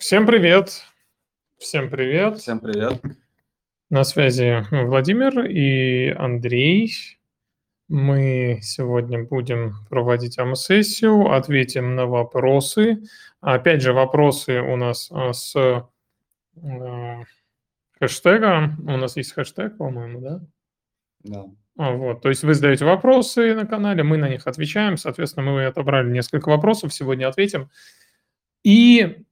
Всем привет. Всем привет. Всем привет. На связи Владимир и Андрей. Мы сегодня будем проводить АМ-сессию, ответим на вопросы. Опять же, вопросы у нас а, с э, хэштега. У нас есть хэштег, по-моему, да? Да. А, вот, то есть вы задаете вопросы на канале, мы на них отвечаем. Соответственно, мы отобрали несколько вопросов, сегодня ответим. И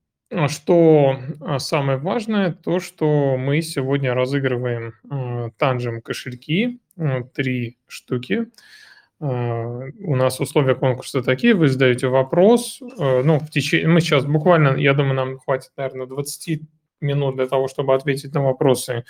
что а, самое важное, то, что мы сегодня разыгрываем танжем кошельки, три штуки. У нас условия конкурса такие, вы задаете вопрос, ну, в течение, мы сейчас буквально, я думаю, нам хватит, наверное, 20 минут для того, чтобы ответить на вопросы,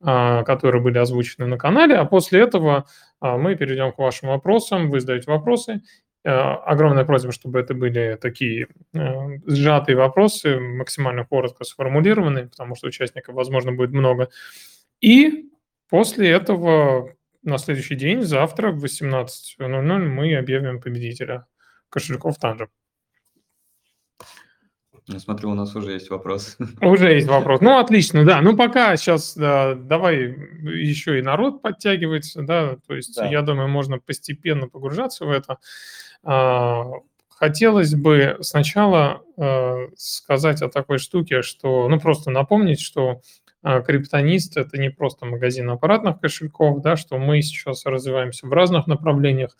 которые были озвучены на канале, а после этого мы перейдем к вашим вопросам, вы задаете вопросы, огромная просьба, чтобы это были такие э, сжатые вопросы, максимально коротко сформулированные, потому что участников, возможно, будет много. И после этого на следующий день, завтра в 18.00 мы объявим победителя кошельков Танжа. Я смотрю, у нас уже есть вопрос. Уже есть вопрос. Ну, отлично, да. Ну, пока сейчас да, давай еще и народ подтягивается, да, то есть да. я думаю, можно постепенно погружаться в это. А, хотелось бы сначала э, сказать о такой штуке, что, ну, просто напомнить, что а, Криптонист – это не просто магазин аппаратных кошельков, да, что мы сейчас развиваемся в разных направлениях.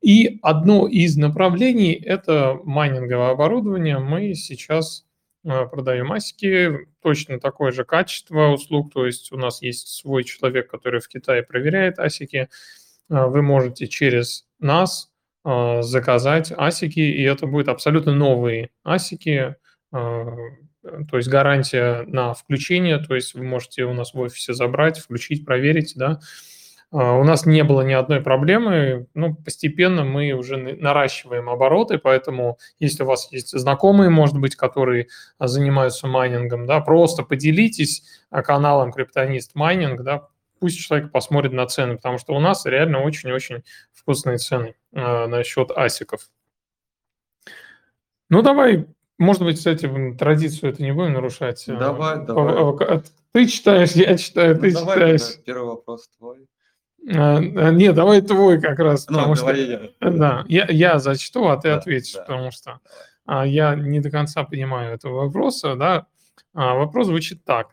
И одно из направлений – это майнинговое оборудование. Мы сейчас а, продаем асики, точно такое же качество услуг, то есть у нас есть свой человек, который в Китае проверяет асики. Вы можете через нас а, заказать асики, и это будет абсолютно новые асики, то есть гарантия на включение, то есть вы можете у нас в офисе забрать, включить, проверить, да. А, у нас не было ни одной проблемы, ну, постепенно мы уже наращиваем обороты, поэтому если у вас есть знакомые, может быть, которые занимаются майнингом, да, просто поделитесь каналом Криптонист Майнинг, да, пусть человек посмотрит на цены, потому что у нас реально очень-очень вкусные цены э, насчет асиков. Ну, давай, может быть, кстати, традицию это не будем нарушать. Давай, давай. Ты читаешь, я читаю, ну, ты давай, читаешь. Первый вопрос твой. А, нет, давай твой как раз, ну, потому что я. Да, я, я зачту, а ты да, ответишь, да. потому что а, я не до конца понимаю этого вопроса, да. А, вопрос звучит так: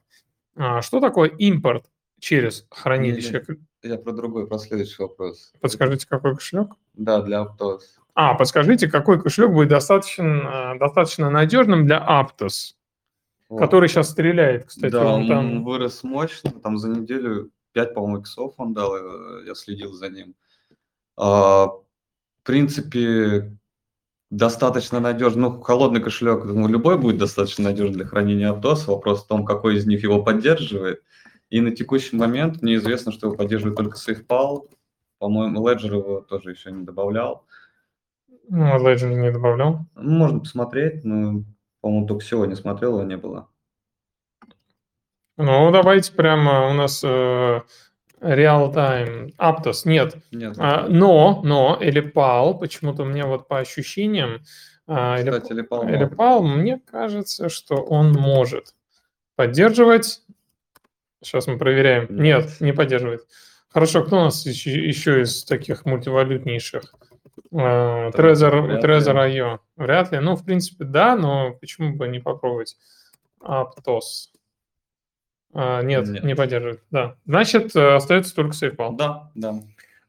а, что такое импорт через хранилище? Я про другой, про следующий вопрос. Подскажите, какой кошелек? Да, для Aptos. А, подскажите, какой кошелек будет достаточно, э, достаточно надежным для Aptos, вот. который сейчас стреляет, кстати. Да, он, там... вырос мощно, там за неделю 5, по-моему, иксов он дал, э, я следил за ним. А, в принципе, достаточно надежный, ну, холодный кошелек, думаю, любой будет достаточно надежный для хранения Aptos. Вопрос в том, какой из них его поддерживает. И на текущий момент мне известно, что его поддерживает только SafePal. По-моему, Ledger его тоже еще не добавлял. Ну, а Ledger не добавлял? Можно посмотреть, но, по-моему, только сегодня смотрел, его не было. Ну, давайте прямо у нас э, real time. Aptos нет. Нет. А, но, но, или PAL, почему-то мне вот по ощущениям, а, Кстати, или PAL, мне кажется, что он может поддерживать Сейчас мы проверяем. Нет, не поддерживает. Хорошо, кто у нас еще, еще из таких мультивалютнейших? Трезор, Трезор IO. Вряд ли. Ну, в принципе, да, но почему бы не попробовать? Aptos. А, нет, нет, не поддерживает. Да. Значит, э, остается только SafePal. Да, да.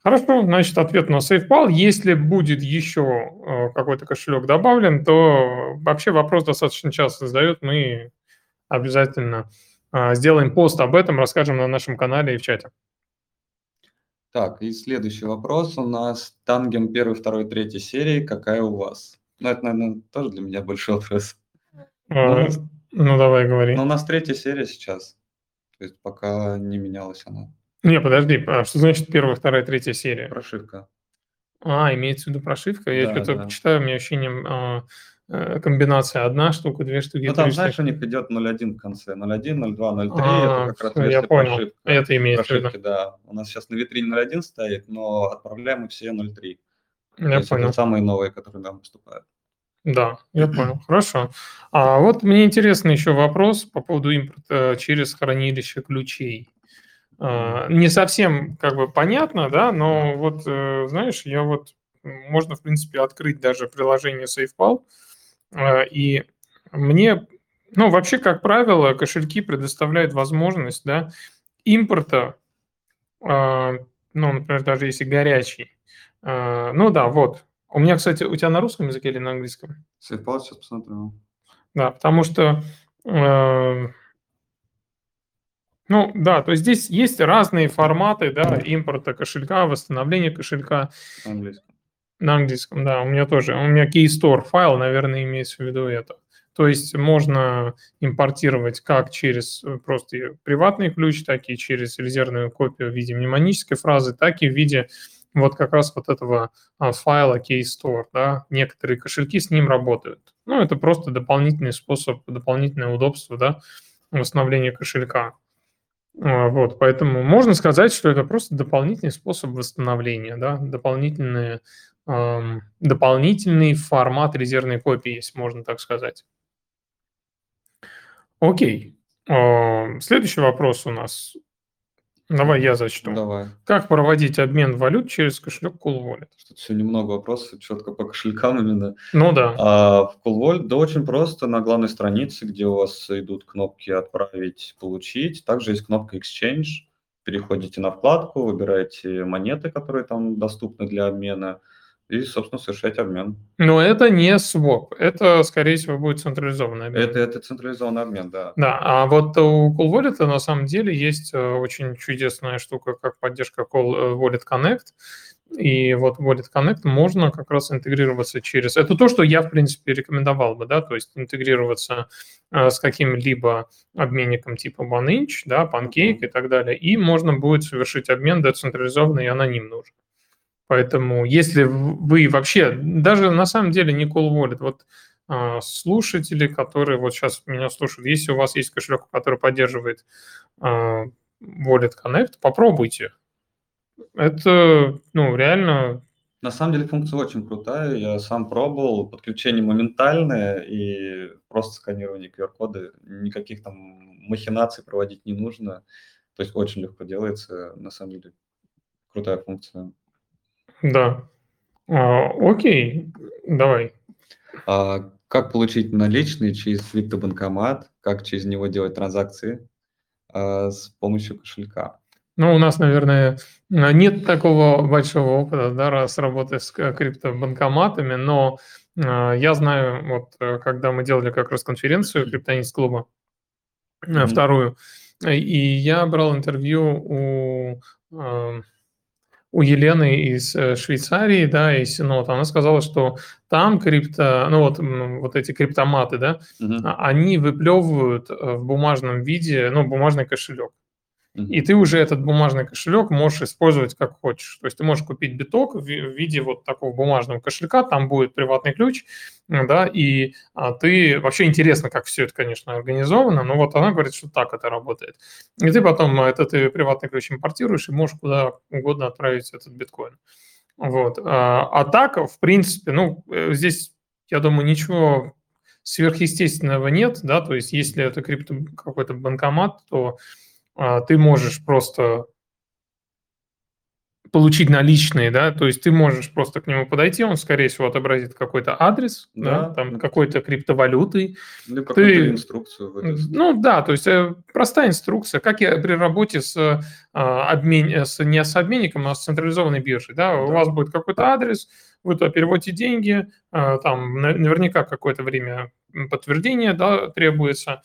Хорошо, значит, ответ на SafePal. Если будет еще э, какой-то кошелек добавлен, то вообще вопрос достаточно часто задают. Мы обязательно а, сделаем пост об этом, расскажем на нашем канале и в чате. Так, и следующий вопрос у нас. Тангем 1, 2, 3 серии. Какая у вас? Ну, это, наверное, тоже для меня большой вопрос. А, ну, ну, давай, говори. Ну, у нас третья серия сейчас. То есть пока не менялась она. Не, подожди, а что значит первая, вторая, третья серия? Прошивка. А, имеется в виду прошивка? Я да, что-то да. читаю, у меня ощущение, Э, комбинация одна штука, две штуки, Ну, там, знаешь, у них идет 0.1 в конце. 0.1, 0.2, 0.3. А, это как раз я понял. Прошивка. Это имеется в виду. да. У нас сейчас на витрине 0.1 стоит, но отправляем мы все 0.3. Я понял. Это самые новые, которые нам поступают. Да, я понял. Хорошо. А вот мне интересный еще вопрос по поводу импорта через хранилище ключей. А, не совсем как бы понятно, да, но вот, э, знаешь, я вот, можно, в принципе, открыть даже приложение SafePal, а, и мне, ну, вообще, как правило, кошельки предоставляют возможность, да, импорта, а, ну, например, даже если горячий. Ну да, вот. У меня, кстати, у тебя на русском языке или на английском? SafePal сейчас посмотрю. Да, потому что ну да, то есть здесь есть разные форматы, да, импорта кошелька, восстановления кошелька. На английском. На английском, да, у меня тоже. У меня Keystore файл, наверное, имеется в виду это. То есть можно импортировать как через э, просто приватный ключ, так и через резервную копию в виде мнемонической фразы, так и в виде вот как раз вот этого а, файла Keystore. Да. Некоторые кошельки с ним работают. Ну, это просто дополнительный способ, дополнительное удобство да, восстановления кошелька. А, вот, поэтому можно сказать, что это просто дополнительный способ восстановления, да, дополнительный, эм, дополнительный формат резервной копии, если можно так сказать. Окей. Э, следующий вопрос у нас Давай я зачту. Давай. Как проводить обмен валют через кошелек Cool Wallet? Что-то все немного вопросов, четко по кошелькам именно. Ну да. А в Cool Wallet, да, очень просто. На главной странице, где у вас идут кнопки «Отправить», «Получить», также есть кнопка «Exchange». Переходите на вкладку, выбираете монеты, которые там доступны для обмена – и, собственно, совершать обмен. Но это не своп, это, скорее всего, будет централизованный обмен. Это, это централизованный обмен, да. Да, а вот у Call Wallet на самом деле есть э, очень чудесная штука, как поддержка Call э, Wallet Connect. И вот Wallet Connect можно как раз интегрироваться через... Это то, что я, в принципе, рекомендовал бы, да, то есть интегрироваться э, с каким-либо обменником типа OneInch, да, Pancake и так далее, и можно будет совершить обмен децентрализованный и анонимный уже. Поэтому если вы вообще, даже на самом деле не Cool Wallet, вот а, слушатели, которые вот сейчас меня слушают, если у вас есть кошелек, который поддерживает а, Wallet Connect, попробуйте. Это, ну, реально... На самом деле функция очень крутая. Я сам пробовал. Подключение моментальное и просто сканирование QR-кода. Никаких там махинаций проводить не нужно. То есть очень легко делается. На самом деле крутая функция. Да. А, окей, давай. А, как получить наличные через криптобанкомат? Как через него делать транзакции а, с помощью кошелька? Ну, у нас, наверное, нет такого большого опыта да, с работой с криптобанкоматами, но э, я знаю, вот э, когда мы делали как раз конференцию криптонист клуба, mm-hmm. вторую, и я брал интервью у э, у Елены из э, Швейцарии, да, из Синота, она сказала, что там крипто, ну вот, вот эти криптоматы, да, угу. они выплевывают э, в бумажном виде, ну, бумажный кошелек. И ты уже этот бумажный кошелек можешь использовать как хочешь. То есть ты можешь купить биток в виде вот такого бумажного кошелька, там будет приватный ключ, да, и а, ты вообще интересно, как все это, конечно, организовано, но вот она говорит, что так это работает. И ты потом этот приватный ключ импортируешь и можешь куда угодно отправить этот биткоин. Вот. А, а так, в принципе, ну, э, здесь, я думаю, ничего сверхъестественного нет, да, то есть если это крипто какой-то банкомат, то а, ты можешь просто получить наличные, да, то есть ты можешь просто к нему подойти, он, скорее всего, отобразит какой-то адрес, да, да там какой-то криптовалюты. Или какую-то инструкцию. Выдаст. Ну да, то есть э, простая инструкция, как я при работе с, а, обмен, с не с обменником, а с централизованной биржей, да, да. у вас будет какой-то адрес, вы туда переводите деньги, а, там наверняка какое-то время подтверждения да, требуется,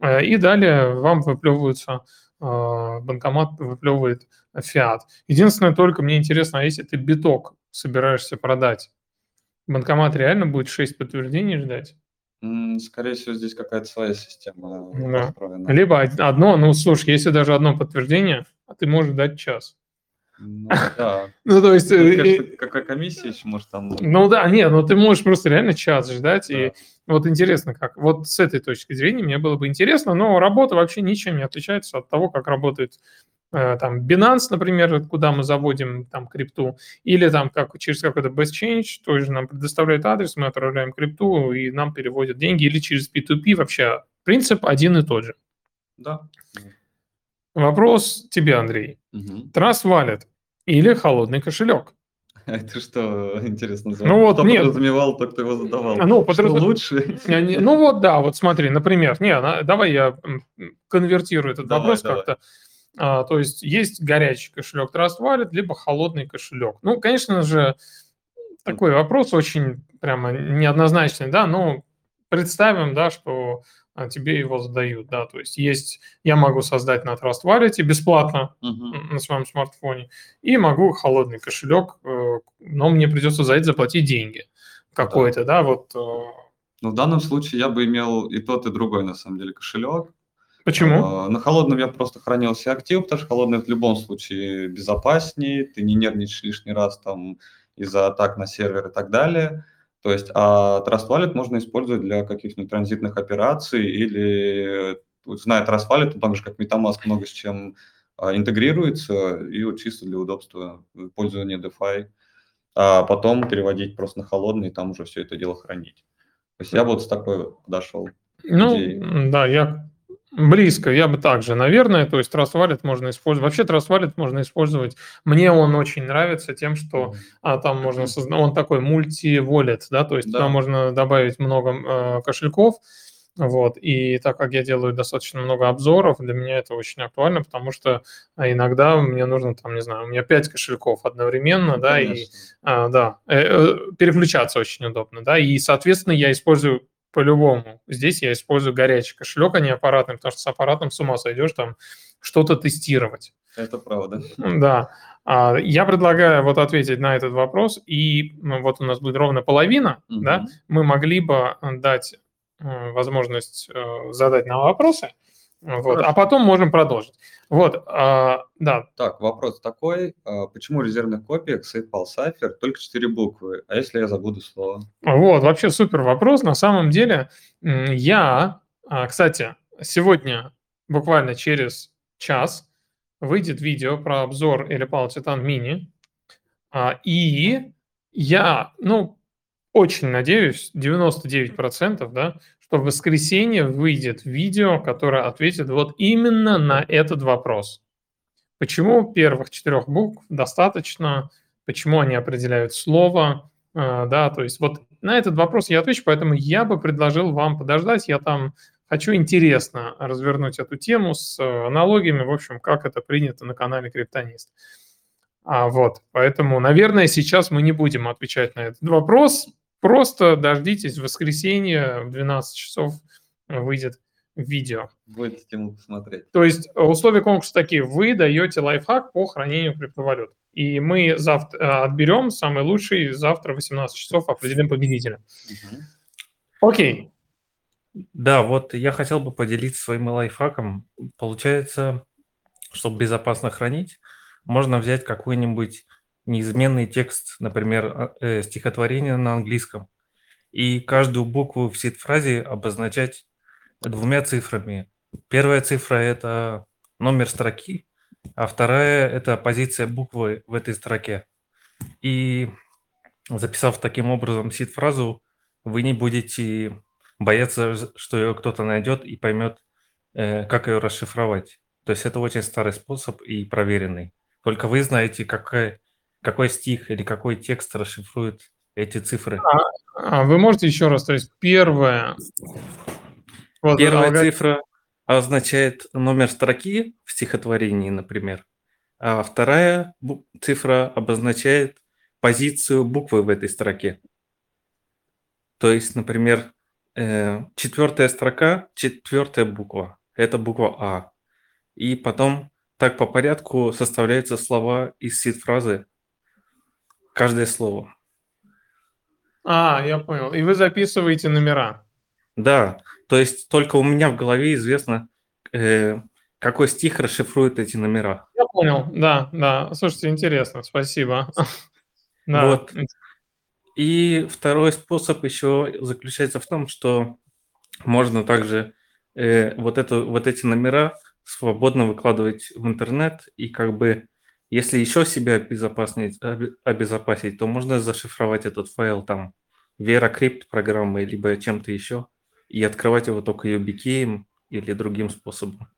э, и далее вам выплевываются а, банкомат выплевывает фиат. Единственное, только мне интересно, а если ты биток собираешься продать, банкомат реально будет 6 подтверждений ждать? Скорее всего, здесь какая-то своя система да. построена. Либо одно, ну, слушай, если даже одно подтверждение, а ты можешь дать час. Ну, да. ну, то есть... Мне кажется, какая комиссия еще может там... Ну, да, нет, ну, ты можешь просто реально час ждать, да. и вот интересно как. Вот с этой точки зрения мне было бы интересно, но работа вообще ничем не отличается от того, как работает э, там Binance, например, куда мы заводим там крипту, или там как через какой-то Best Change, тоже нам предоставляет адрес, мы отправляем крипту и нам переводят деньги, или через P2P вообще принцип один и тот же. Да. Вопрос тебе, Андрей. Угу. Trust Wallet или холодный кошелек? Это что, интересно, ну вот, кто нет. подразумевал, тот, кто его задавал. Ну, подраз... что лучше? Ну вот, да, вот смотри, например, не, давай я конвертирую этот давай, вопрос как-то. А, то есть есть горячий кошелек Trust Wallet, либо холодный кошелек. Ну, конечно же, такой вопрос очень прямо неоднозначный, да, но представим, да, что а тебе его задают, да, то есть есть, я могу создать на Trust Wallet бесплатно uh-huh. на своем смартфоне, и могу холодный кошелек, э, но мне придется за это заплатить деньги какой-то, да, да вот. Э. Ну, в данном случае я бы имел и тот, и другой, на самом деле, кошелек. Почему? А, на холодном я просто хранил все активы, потому что холодный в любом случае безопаснее, ты не нервничаешь лишний раз там из-за атак на сервер и так далее. То есть, а Trust Wallet можно использовать для каких-нибудь транзитных операций или, зная Trust Wallet, так же как MetaMask много с чем а, интегрируется, и вот чисто для удобства пользования DeFi, а потом переводить просто на холодный и там уже все это дело хранить. То есть я вот с такой подошел. Ну, идеей. да, я Близко, я бы также, наверное, то есть Trust Wallet можно использовать. Вообще Trust Wallet можно использовать. Мне он очень нравится тем, что а, там можно создать, он такой мульти-воллет, да, то есть да. там можно добавить много э, кошельков, вот, и так как я делаю достаточно много обзоров, для меня это очень актуально, потому что а, иногда мне нужно, там, не знаю, у меня 5 кошельков одновременно, да, Конечно. и, а, да, э, э, переключаться очень удобно, да, и, соответственно, я использую по-любому. Здесь я использую горячий кошелек, а не аппаратный, потому что с аппаратом с ума сойдешь там что-то тестировать. Это правда. Да. А, я предлагаю вот ответить на этот вопрос, и вот у нас будет ровно половина, угу. да, мы могли бы дать э, возможность э, задать нам вопросы, вот, а потом можем продолжить. Вот, а, да. Так, вопрос такой. А, почему в резервных копиях SafePal Cypher только 4 буквы? А если я забуду слово? Вот, вообще супер вопрос. На самом деле, я, а, кстати, сегодня, буквально через час, выйдет видео про обзор Elipal Titan Mini. А, и я, ну, очень надеюсь, 99%, да, что в воскресенье выйдет видео, которое ответит вот именно на этот вопрос. Почему первых четырех букв достаточно, почему они определяют слово, э, да, то есть вот на этот вопрос я отвечу, поэтому я бы предложил вам подождать, я там хочу интересно развернуть эту тему с э, аналогиями, в общем, как это принято на канале Криптонист. А вот, поэтому, наверное, сейчас мы не будем отвечать на этот вопрос, Просто дождитесь, в воскресенье в 12 часов выйдет видео. Будет стимул посмотреть. То есть э, условия конкурса такие. Вы даете лайфхак по хранению криптовалют. И мы завтра э, отберем самый лучший, завтра в 18 часов определим победителя. Угу. Окей. Да, вот я хотел бы поделиться своим лайфхаком. Получается, чтобы безопасно хранить, можно взять какой-нибудь неизменный текст, например, а, э, стихотворение на английском, и каждую букву в сид-фразе обозначать двумя цифрами. Первая цифра – это номер строки, а вторая – это позиция буквы в этой строке. И записав таким образом сид-фразу, вы не будете бояться, что ее кто-то найдет и поймет, э, как ее расшифровать. То есть это очень старый способ и проверенный. Только вы знаете, какая, какой стих или какой текст расшифрует эти цифры? А, а вы можете еще раз, то есть первая... Вот, Первая алгоритм... цифра означает номер строки в стихотворении, например, а вторая цифра обозначает позицию буквы в этой строке. То есть, например, э, четвертая строка, четвертая буква, это буква А. И потом так по порядку составляются слова из сид-фразы Каждое слово. А, я понял. И вы записываете номера. Да, то есть только у меня в голове известно, э, какой стих расшифрует эти номера. Я понял, да, да. Слушайте, интересно, спасибо. Да. Вот. И второй способ еще заключается в том, что можно также э, вот, эту, вот эти номера свободно выкладывать в интернет, и как бы если еще себя обезопасить, обезопасить, то можно зашифровать этот файл там VeraCrypt программой, либо чем-то еще, и открывать его только YubiKey или другим способом.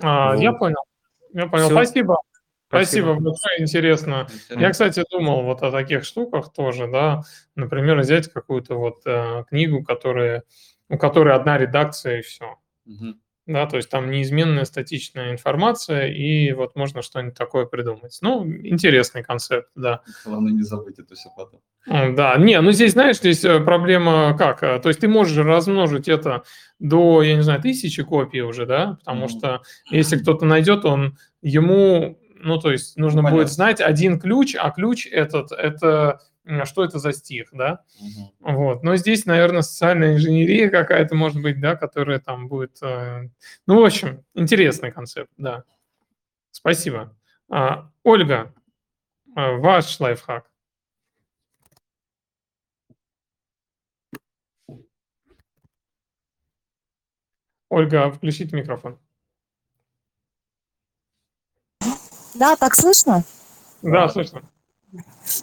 А, вот. Я понял. Я понял. Все. Спасибо. Спасибо, Спасибо большое, интересно. интересно. Я, кстати, думал вот о таких штуках тоже, да, например, взять какую-то вот э, книгу, которая, у которой одна редакция и все. Угу да, то есть там неизменная статичная информация, и вот можно что-нибудь такое придумать. Ну, интересный концепт, да. Главное не забыть это все потом. Да, не, ну здесь, знаешь, здесь э, проблема как? Э, то есть ты можешь размножить это до, я не знаю, тысячи копий уже, да, потому mm. что если кто-то найдет, он ему, ну, то есть нужно Понятно. будет знать один ключ, а ключ этот, это что это за стих, да? Угу. Вот. Но здесь, наверное, социальная инженерия какая-то может быть, да, которая там будет... Э... Ну, в общем, интересный концепт, да. Спасибо. А, Ольга, а, ваш лайфхак. Ольга, включите микрофон. Да, так слышно? Да, слышно.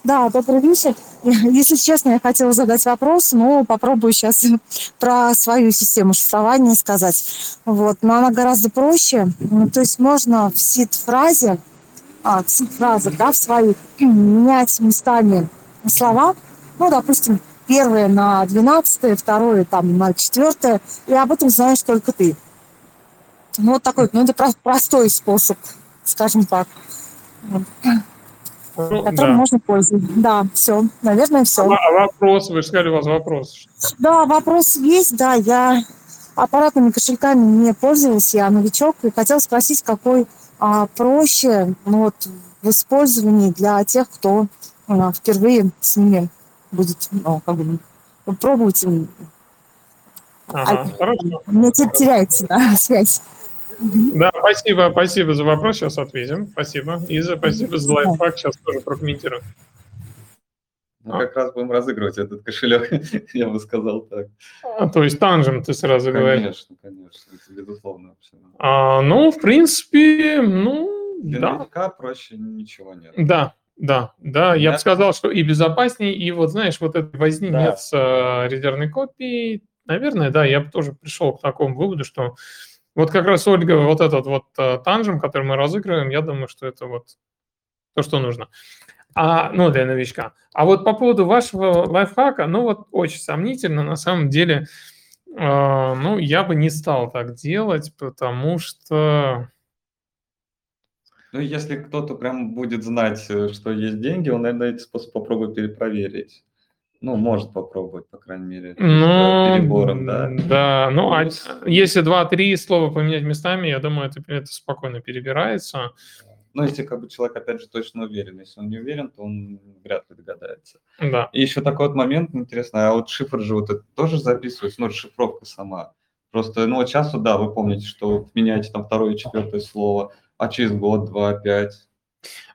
Да, добрый вечер. Если честно, я хотела задать вопрос, но попробую сейчас про свою систему шифрования сказать. Вот, но она гораздо проще. Ну, то есть можно в сид-фразе, а, в сид-фразах, да, в своих менять местами слова. Ну, допустим, первое на двенадцатое, второе там на четвертое, и об этом знаешь только ты. Ну, вот такой, ну, это простой способ, скажем так ну, которым да. можно пользоваться. Да, все, наверное, все. А, вопрос, вы же сказали, у вас вопрос. Да, вопрос есть, да, я аппаратными кошельками не пользовалась, я новичок, и хотела спросить, какой а, проще ну, вот, в использовании для тех, кто а, впервые с ними будет ну, как бы, пробовать. Ага, а, хорошо. Мне теряется да, связь. Да, спасибо, спасибо за вопрос, сейчас ответим. Спасибо. Иза, спасибо за лайфхак, сейчас тоже прокомментирую. Мы а. как раз будем разыгрывать этот кошелек, я бы сказал так. А, то есть танжем ты сразу конечно, говоришь? Конечно, конечно, это безусловно. Вообще. А, ну, в принципе, ну, Для да. новичка проще ничего нет. Да, да, да, я бы сказал, что и безопаснее, и вот, знаешь, вот этой возни да. нет с э, резервной копией, наверное, да, я бы тоже пришел к такому выводу, что вот как раз, Ольга, вот этот вот э, танжем, который мы разыгрываем, я думаю, что это вот то, что нужно. А, ну, для новичка. А вот по поводу вашего лайфхака, ну, вот очень сомнительно, на самом деле, э, ну, я бы не стал так делать, потому что... Ну, если кто-то прям будет знать, э, что есть деньги, он, наверное, этот способ попробует перепроверить. Ну, может попробовать, по крайней мере, ну, перебором, да. Да, ну, а если два-три слова поменять местами, я думаю, это, это спокойно перебирается. Ну, если как бы человек, опять же, точно уверен. Если он не уверен, то он вряд ли догадается. Да. И еще такой вот момент интересный, а вот шифр же вот это тоже записывается, ну, расшифровка сама. Просто, ну, вот часто, да, вы помните, что меняете там второе и четвертое слово, а через год, два, пять,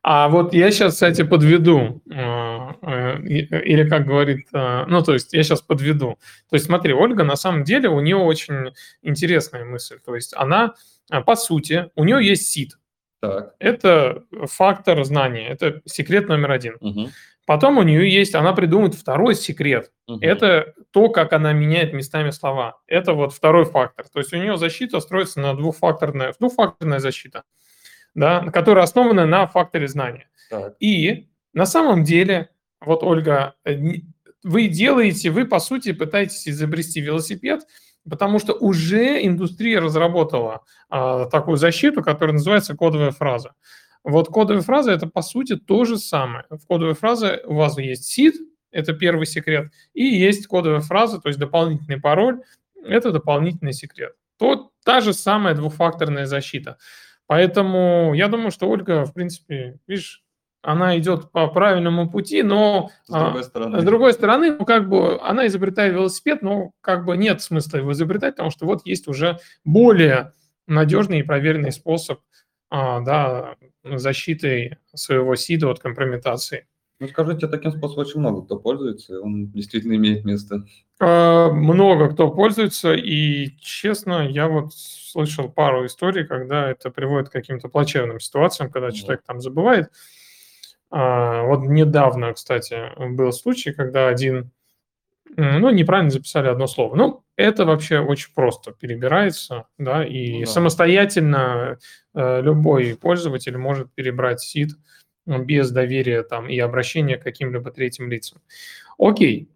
а вот я сейчас, кстати, подведу, а, э, или как говорит, а, ну, то есть я сейчас подведу. То есть смотри, Ольга, на самом деле, у нее очень интересная мысль. То есть она, по сути, у нее есть сид. Так. Это фактор знания, это секрет номер один. Угу. Потом у нее есть, она придумает второй секрет. Угу. Это то, как она меняет местами слова. Это вот второй фактор. То есть у нее защита строится на двухфакторная, двухфакторная защита да, которая основана на факторе знания. Так. И на самом деле, вот, Ольга, э, вы делаете, вы, по сути, пытаетесь изобрести велосипед, потому что уже индустрия разработала а, такую защиту, которая называется кодовая фраза. Вот кодовая фраза – это, по сути, то же самое. В кодовой фразе у вас есть seed, это первый секрет, и есть кодовая фраза, то есть дополнительный пароль, это дополнительный секрет. То та же самая двухфакторная защита. Поэтому я думаю, что Ольга, в принципе, видишь, она идет по правильному пути, но с другой стороны, с другой стороны ну, как бы она изобретает велосипед, но как бы нет смысла его изобретать, потому что вот есть уже более надежный и проверенный способ а, да, защиты своего СИДа от компрометации. Ну, скажите, таким способом очень много кто пользуется, он действительно имеет место. А, много кто пользуется, и, честно, я вот слышал пару историй, когда это приводит к каким-то плачевным ситуациям, когда человек там забывает. А, вот недавно, кстати, был случай, когда один, ну, неправильно записали одно слово. Ну, это вообще очень просто перебирается, да, и ну, да. самостоятельно э, любой пользователь может перебрать сид, без доверия там и обращения к каким-либо третьим лицам. Окей.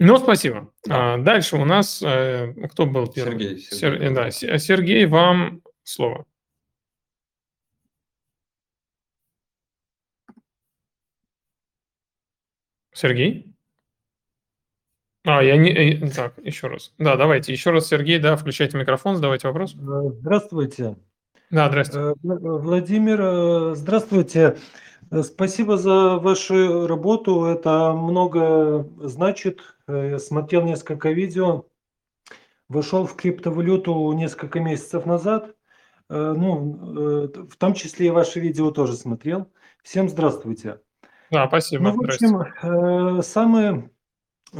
Ну, спасибо. Да. А, дальше у нас э, кто был первый? Сергей. Сергей. Сер, да, Сергей, вам слово. Сергей? А, я не... Э, так, еще раз. Да, давайте, еще раз, Сергей, да, включайте микрофон, задавайте вопрос. Здравствуйте. Да, здравствуйте. Э, Владимир, э, здравствуйте. Э, спасибо за вашу работу. Это много значит. Я смотрел несколько видео. Вошел в криптовалюту несколько месяцев назад. Ну, в том числе и ваши видео тоже смотрел. Всем здравствуйте. Да, спасибо. Ну, в общем, самый,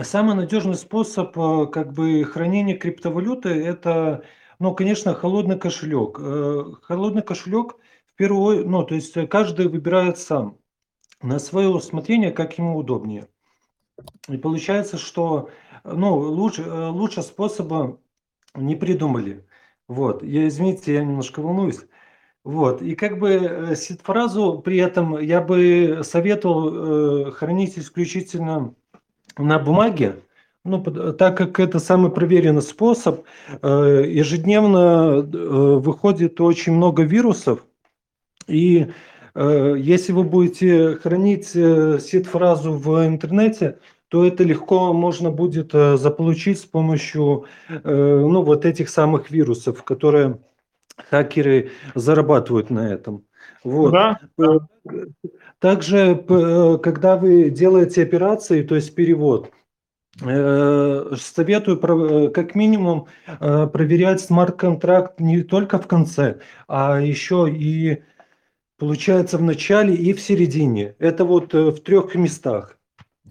самый надежный способ как бы хранения криптовалюты – это ну, конечно, холодный кошелек. Э, холодный кошелек в первую, ну, то есть каждый выбирает сам на свое усмотрение, как ему удобнее. И получается, что ну, лучше, э, лучше способа не придумали. Вот, я, извините, я немножко волнуюсь. Вот, и как бы э, сид-фразу при этом я бы советовал э, хранить исключительно на бумаге, ну, так как это самый проверенный способ, э, ежедневно э, выходит очень много вирусов, и э, если вы будете хранить сид-фразу в интернете, то это легко можно будет заполучить с помощью ну, вот этих самых вирусов, которые хакеры зарабатывают на этом. Вот. Да. Также, когда вы делаете операции, то есть перевод – Э, советую э, как минимум э, проверять смарт-контракт не только в конце, а еще и получается в начале и в середине. Это вот в трех местах.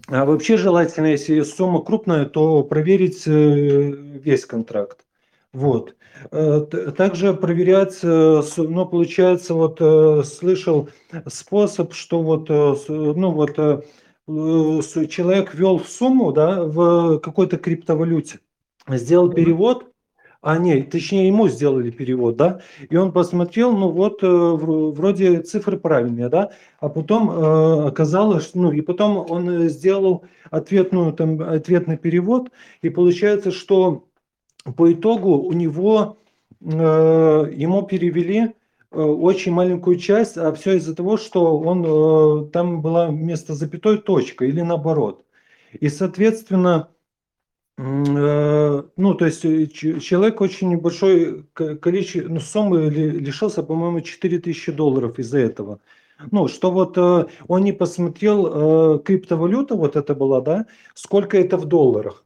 А вообще желательно, если сумма крупная, то проверить весь контракт. Вот. Также проверять, ну, получается, вот слышал способ, что вот, ну, вот Э, человек ввел сумму да, в какой-то криптовалюте, сделал перевод, а нет, точнее ему сделали перевод, да, и он посмотрел, ну вот э, вроде цифры правильные, да, а потом э, оказалось, ну и потом он сделал ответную, там, ответный перевод, и получается, что по итогу у него, э, ему перевели Э, очень маленькую часть, а все из-за того, что он, э, там была вместо запятой точка или наоборот. И, соответственно, э, ну, то есть человек очень небольшой количество, ну, суммы лишился, по-моему, 4000 долларов из-за этого. Ну, что вот он не посмотрел, криптовалюта вот это была, да, сколько это в долларах.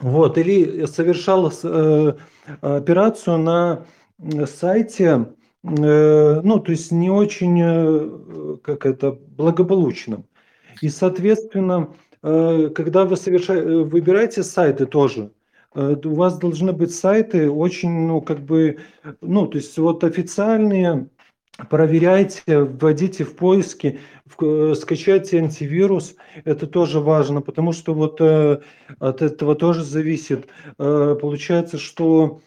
Вот, или совершал операцию на сайте, Э, ну, то есть не очень, э, как это, благополучным. И, соответственно, э, когда вы совершаете, выбираете сайты тоже, у вас должны быть сайты очень, ну, как бы, ну, то есть вот официальные, проверяйте, вводите в поиски, скачайте антивирус, это тоже важно, потому что вот от этого тоже зависит. Получается, что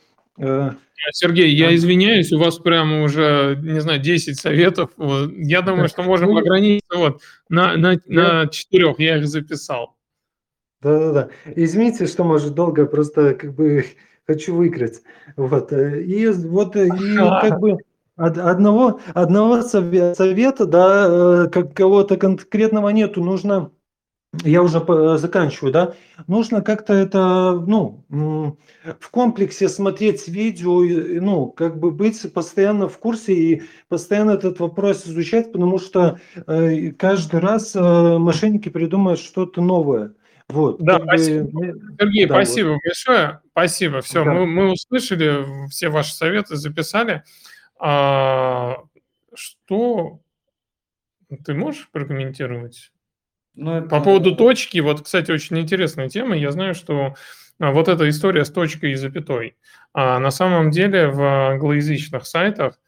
Сергей, я извиняюсь, у вас прямо уже, не знаю, 10 советов. Я думаю, что можем ну, ограничиться вот на, на, на четырех, я их записал. Да-да-да. Извините, что может долго, просто как бы хочу выиграть. Вот. И вот и как бы одного, одного совета, да, э, как кого-то конкретного нету, нужно я уже заканчиваю, да, нужно как-то это, ну, в комплексе смотреть видео, ну, как бы быть постоянно в курсе и постоянно этот вопрос изучать, потому что э, каждый раз э, мошенники придумают что-то новое. Вот, да, спасибо. Бы, Сергей, да, спасибо вот. большое. Спасибо. Все, да. мы, мы услышали все ваши советы, записали. А, что Ты можешь прокомментировать? Ну, это... По поводу точки, вот, кстати, очень интересная тема. Я знаю, что а, вот эта история с точкой и запятой. А на самом деле в англоязычных сайтах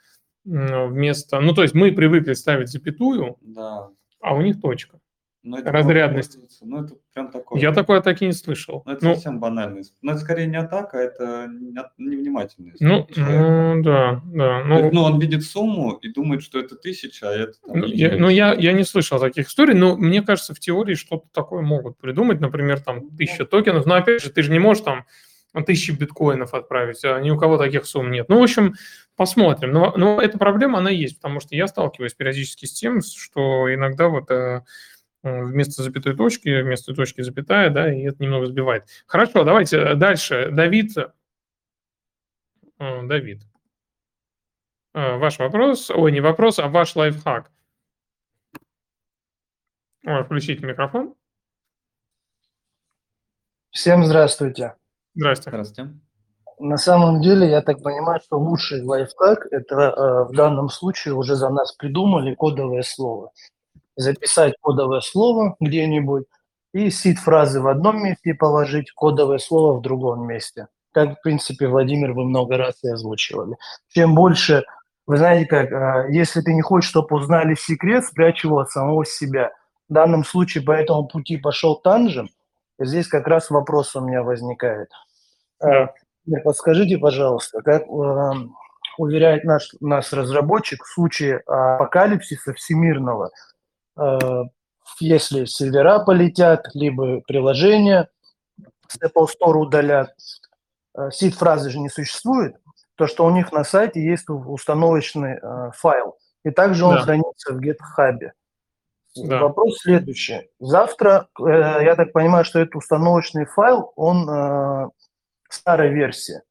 вместо... Ну, то есть мы привыкли ставить запятую, да. а у них точка. Но это разрядность. Ну, это прям такое. Я такое так и не слышал. Ну, это ну, совсем банальность. Но это скорее не атака, это невнимательность. Ну, ну да, да. Ну, ну, он видит сумму и думает, что это тысяча, а это... Там, ну, я, ну, я, я не слышал таких историй, но мне кажется, в теории что-то такое могут придумать. Например, там тысяча токенов. Но опять же, ты же не можешь там тысячи биткоинов отправить, а ни у кого таких сумм нет. Ну, в общем, посмотрим. Но, но эта проблема, она есть, потому что я сталкиваюсь периодически с тем, что иногда вот э, вместо запятой точки, вместо точки запятая, да, и это немного сбивает. Хорошо, давайте дальше. Давид. Э, Давид. Э, ваш вопрос, ой, не вопрос, а ваш лайфхак. Ой, включите микрофон. Всем здравствуйте. Здравствуйте. Здравствуйте. На самом деле, я так понимаю, что лучший лайфхак – это э, в данном случае уже за нас придумали кодовое слово. Записать кодовое слово где-нибудь и сид-фразы в одном месте положить, кодовое слово в другом месте. Как, в принципе, Владимир, вы много раз и озвучивали. Чем больше, вы знаете как, э, если ты не хочешь, чтобы узнали секрет, спрячь его от самого себя. В данном случае по этому пути пошел Танжем – Здесь как раз вопрос у меня возникает. Э, подскажите, пожалуйста, как э, уверяет наш, наш разработчик, в случае апокалипсиса всемирного, если сервера полетят, либо приложения с Apple Store удалят, сид-фразы же не существует, то, что у них на сайте есть установочный файл, и также он да. хранится в GitHub. Да. Вопрос следующий. Завтра, э, я так понимаю, что это установочный файл, он э, старой версии.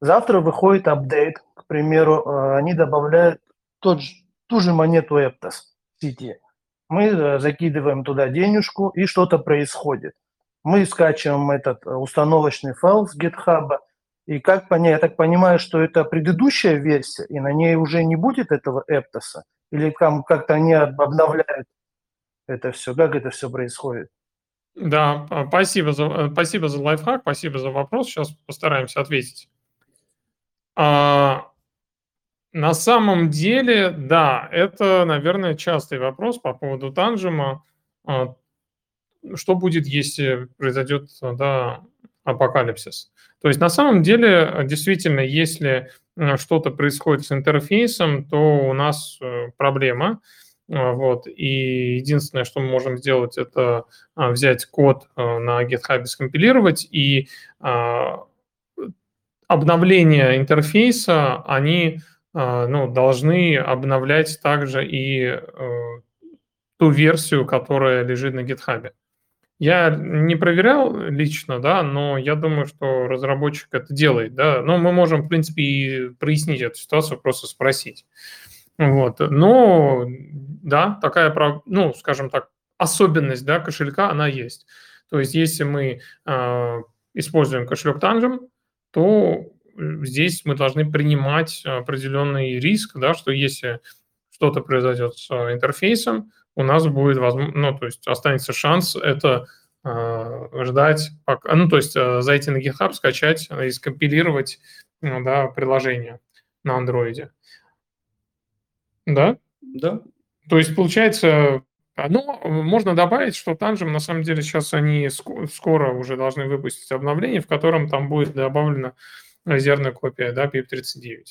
Завтра выходит апдейт, к примеру, э, они добавляют тот же, ту же монету Aptos в сети. Мы э, закидываем туда денежку, и что-то происходит. Мы скачиваем этот э, установочный файл с GitHub, и как понять, я так понимаю, что это предыдущая версия, и на ней уже не будет этого Эптоса, или там как-то они обновляют это все, как это все происходит? Да, спасибо за, э, спасибо за лайфхак, спасибо за вопрос. Сейчас постараемся ответить. А, на самом деле, да, это, наверное, частый вопрос по поводу танжема. А, что будет, если произойдет да, апокалипсис? То есть на самом деле, действительно, если э, что-то происходит с интерфейсом, то у нас э, проблема – а, вот. И единственное, что мы можем сделать, это а, взять код а, на GitHub, скомпилировать, и обновления интерфейса, они ну, должны обновлять также и э, ту версию, которая лежит на GitHub. Я не проверял лично, да, но я думаю, что разработчик это делает, да. Но мы можем, в принципе, и прояснить эту ситуацию, просто спросить. Вот. Но да, такая, ну, скажем так, особенность да, кошелька, она есть. То есть если мы э, используем кошелек Tangem, то здесь мы должны принимать определенный риск, да, что если что-то произойдет с интерфейсом, у нас будет возможно, ну, то есть останется шанс это э, ждать, пока, ну, то есть э, зайти на GitHub, скачать и скомпилировать ну, да, приложение на андроиде. Да? Да. То есть, получается, ну, можно добавить, что Tangem, на самом деле, сейчас они скоро уже должны выпустить обновление, в котором там будет добавлена резервная копия, да, PIP39.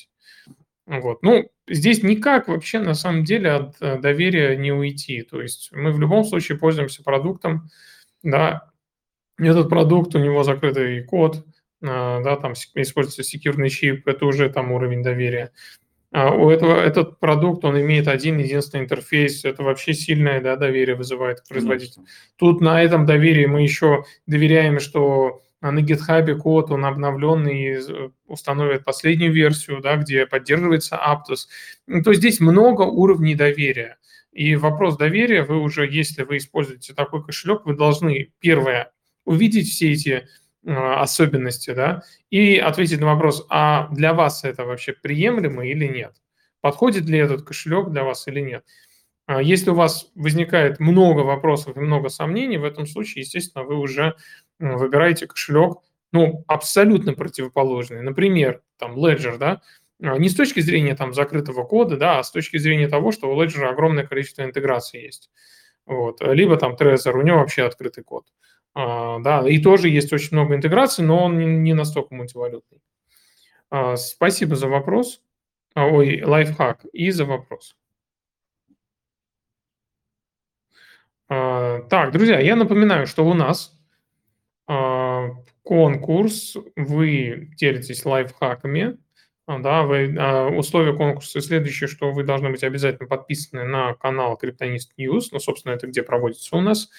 Вот. Ну, здесь никак вообще, на самом деле, от э, доверия не уйти. То есть мы в любом случае пользуемся продуктом, да, этот продукт, у него закрытый код, а, да, там используется секьюрный чип, это уже там уровень доверия. А у этого этот продукт, он имеет один единственный интерфейс, это вообще сильное да, доверие вызывает производитель. Тут на этом доверии мы еще доверяем, что на GitHub код, он обновленный, установит последнюю версию, да, где поддерживается Aptos. Ну, то есть здесь много уровней доверия. И вопрос доверия, вы уже, если вы используете такой кошелек, вы должны, первое, увидеть все эти а, особенности, да, и ответить на вопрос, а для вас это вообще приемлемо или нет? Подходит ли этот кошелек для вас или нет? А если у вас возникает много вопросов и много сомнений, в этом случае, естественно, вы уже выбираете кошелек, ну, абсолютно противоположный. Например, там Ledger, да, а, не с точки зрения там закрытого кода, да, а с точки зрения того, что у Ledger огромное количество интеграций есть. Вот. Либо там Trezor, у него вообще открытый код. А, да, и тоже есть очень много интеграций, но он не настолько мультивалютный. А, спасибо за вопрос. Ой, лайфхак и за вопрос. А, так, друзья, я напоминаю, что у нас а, конкурс, вы делитесь лайфхаками, а, да, вы, условия конкурса следующее, что вы должны быть обязательно подписаны на канал Криптонист News, ну, собственно, это где проводится у нас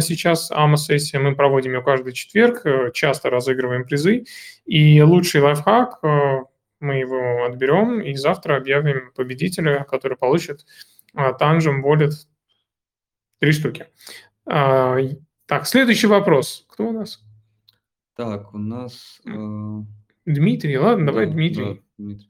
сейчас АМА-сессия, мы проводим ее каждый четверг, э, часто разыгрываем призы, и лучший лайфхак, э, мы его отберем, и завтра объявим победителя, который получит Tangent Wallet Три штуки. Так, следующий вопрос. Кто у нас? Так, у нас... Э... Дмитрий, ладно, да, давай Дмитрий. Да, Дмитрий.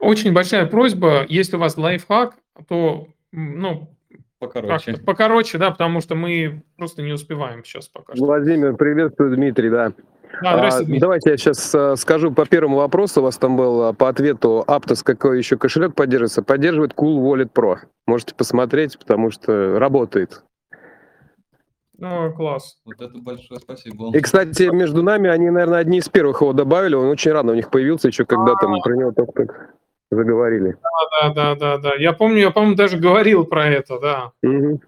Очень большая просьба, если у вас лайфхак, то, ну, покороче. покороче, да, потому что мы просто не успеваем сейчас пока что. Владимир, приветствую, Дмитрий, да. Да, а, давайте я сейчас а, скажу по первому вопросу. У вас там был а, по ответу Aptos, какой еще кошелек поддерживается. Поддерживает Cool Wallet Pro. Можете посмотреть, потому что работает. Ну, класс. Вот это большое спасибо. И, кстати, между нами они, наверное, одни из первых его добавили. Он очень рано у них появился, еще когда там про него только заговорили. Да, да, да, да, да. Я помню, я, по-моему, даже говорил про это, да. Угу.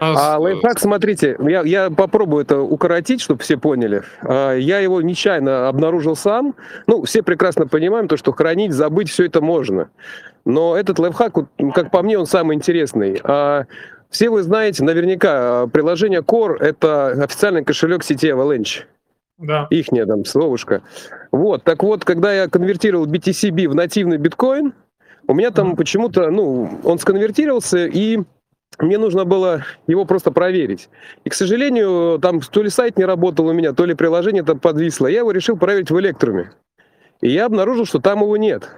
А, а лайфхак, смотрите, я, я попробую это укоротить, чтобы все поняли. А, я его нечаянно обнаружил сам. Ну, все прекрасно понимаем, то, что хранить, забыть, все это можно. Но этот лайфхак, как по мне, он самый интересный. А, все вы знаете, наверняка, приложение Core – это официальный кошелек сети Avalanche. Да. Ихняя там словушка. Вот, так вот, когда я конвертировал BTCB в нативный биткоин, у меня там почему-то, ну, он сконвертировался, и мне нужно было его просто проверить. И, к сожалению, там то ли сайт не работал у меня, то ли приложение там подвисло. Я его решил проверить в Электруме. И я обнаружил, что там его нет.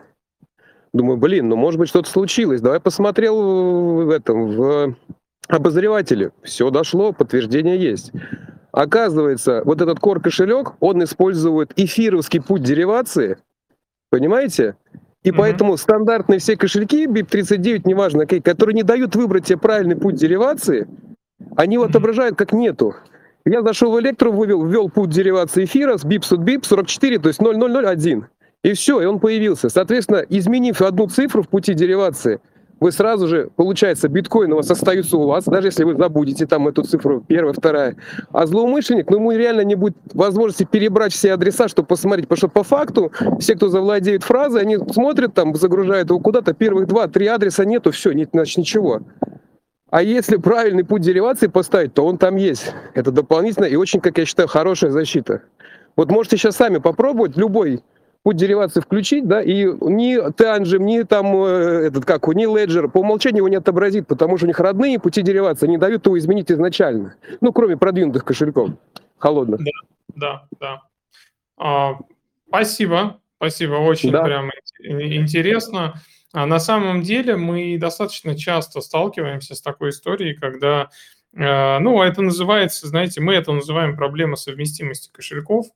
Думаю, блин, ну может быть что-то случилось. Давай посмотрел в этом, в обозревателе. Все дошло, подтверждение есть. Оказывается, вот этот core кошелек, он использует эфировский путь деривации. Понимаете? И mm-hmm. поэтому стандартные все кошельки BIP39, неважно какие, которые не дают выбрать тебе правильный путь деривации, они его отображают как нету. Я зашел в Электру, вывел, ввел путь деривации эфира с BIP BIP 44, то есть 0,001. И все, и он появился. Соответственно, изменив одну цифру в пути деривации, вы сразу же, получается, биткоин у вас остаются у вас, даже если вы забудете там эту цифру, первая, вторая. А злоумышленник, ну, ему реально не будет возможности перебрать все адреса, чтобы посмотреть, потому что по факту все, кто завладеет фразой, они смотрят там, загружают его куда-то, первых два, три адреса нету, все, нет, значит ничего. А если правильный путь деривации поставить, то он там есть. Это дополнительно и очень, как я считаю, хорошая защита. Вот можете сейчас сами попробовать любой путь деривации включить, да, и ни Tangem, ни там э, этот, как, ни Ledger по умолчанию его не отобразит, потому что у них родные пути деривации не дают его изменить изначально. Ну, кроме продвинутых кошельков, холодных. Да, да, да. А, спасибо, спасибо, очень да. прям интересно. А на самом деле мы достаточно часто сталкиваемся с такой историей, когда, э, ну, это называется, знаете, мы это называем проблема совместимости кошельков.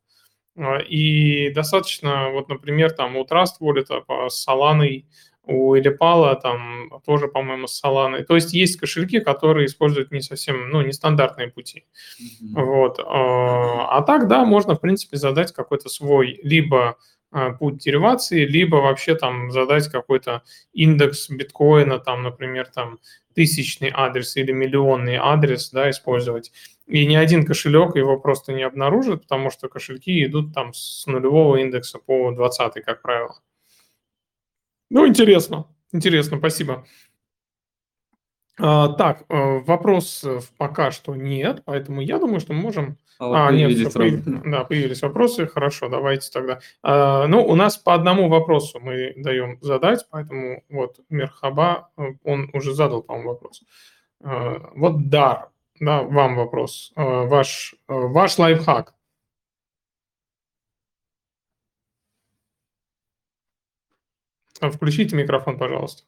А, и достаточно, вот, например, там у Trust Wallet с Solana, у Элипала там тоже, по-моему, с Solana. То есть есть кошельки, которые используют не совсем, ну, нестандартные пути. Mm-hmm. Вот. А, а так, да, можно, в принципе, задать какой-то свой либо а, путь деривации, либо вообще там задать какой-то индекс биткоина, там, например, там тысячный адрес или миллионный адрес, да, использовать. И ни один кошелек его просто не обнаружит, потому что кошельки идут там с нулевого индекса по 20, как правило. Ну, интересно. Интересно, спасибо. А, так, э, вопросов пока что нет, поэтому я думаю, что мы можем... А, а нет, все, появ... да, появились вопросы, хорошо, давайте тогда. А, ну, у нас по одному вопросу мы даем задать, поэтому вот Мерхаба, э, он уже задал, по-моему, вопрос. А, вот дар, да, вам вопрос. Э, ваш, э, ваш лайфхак. Включите микрофон, пожалуйста.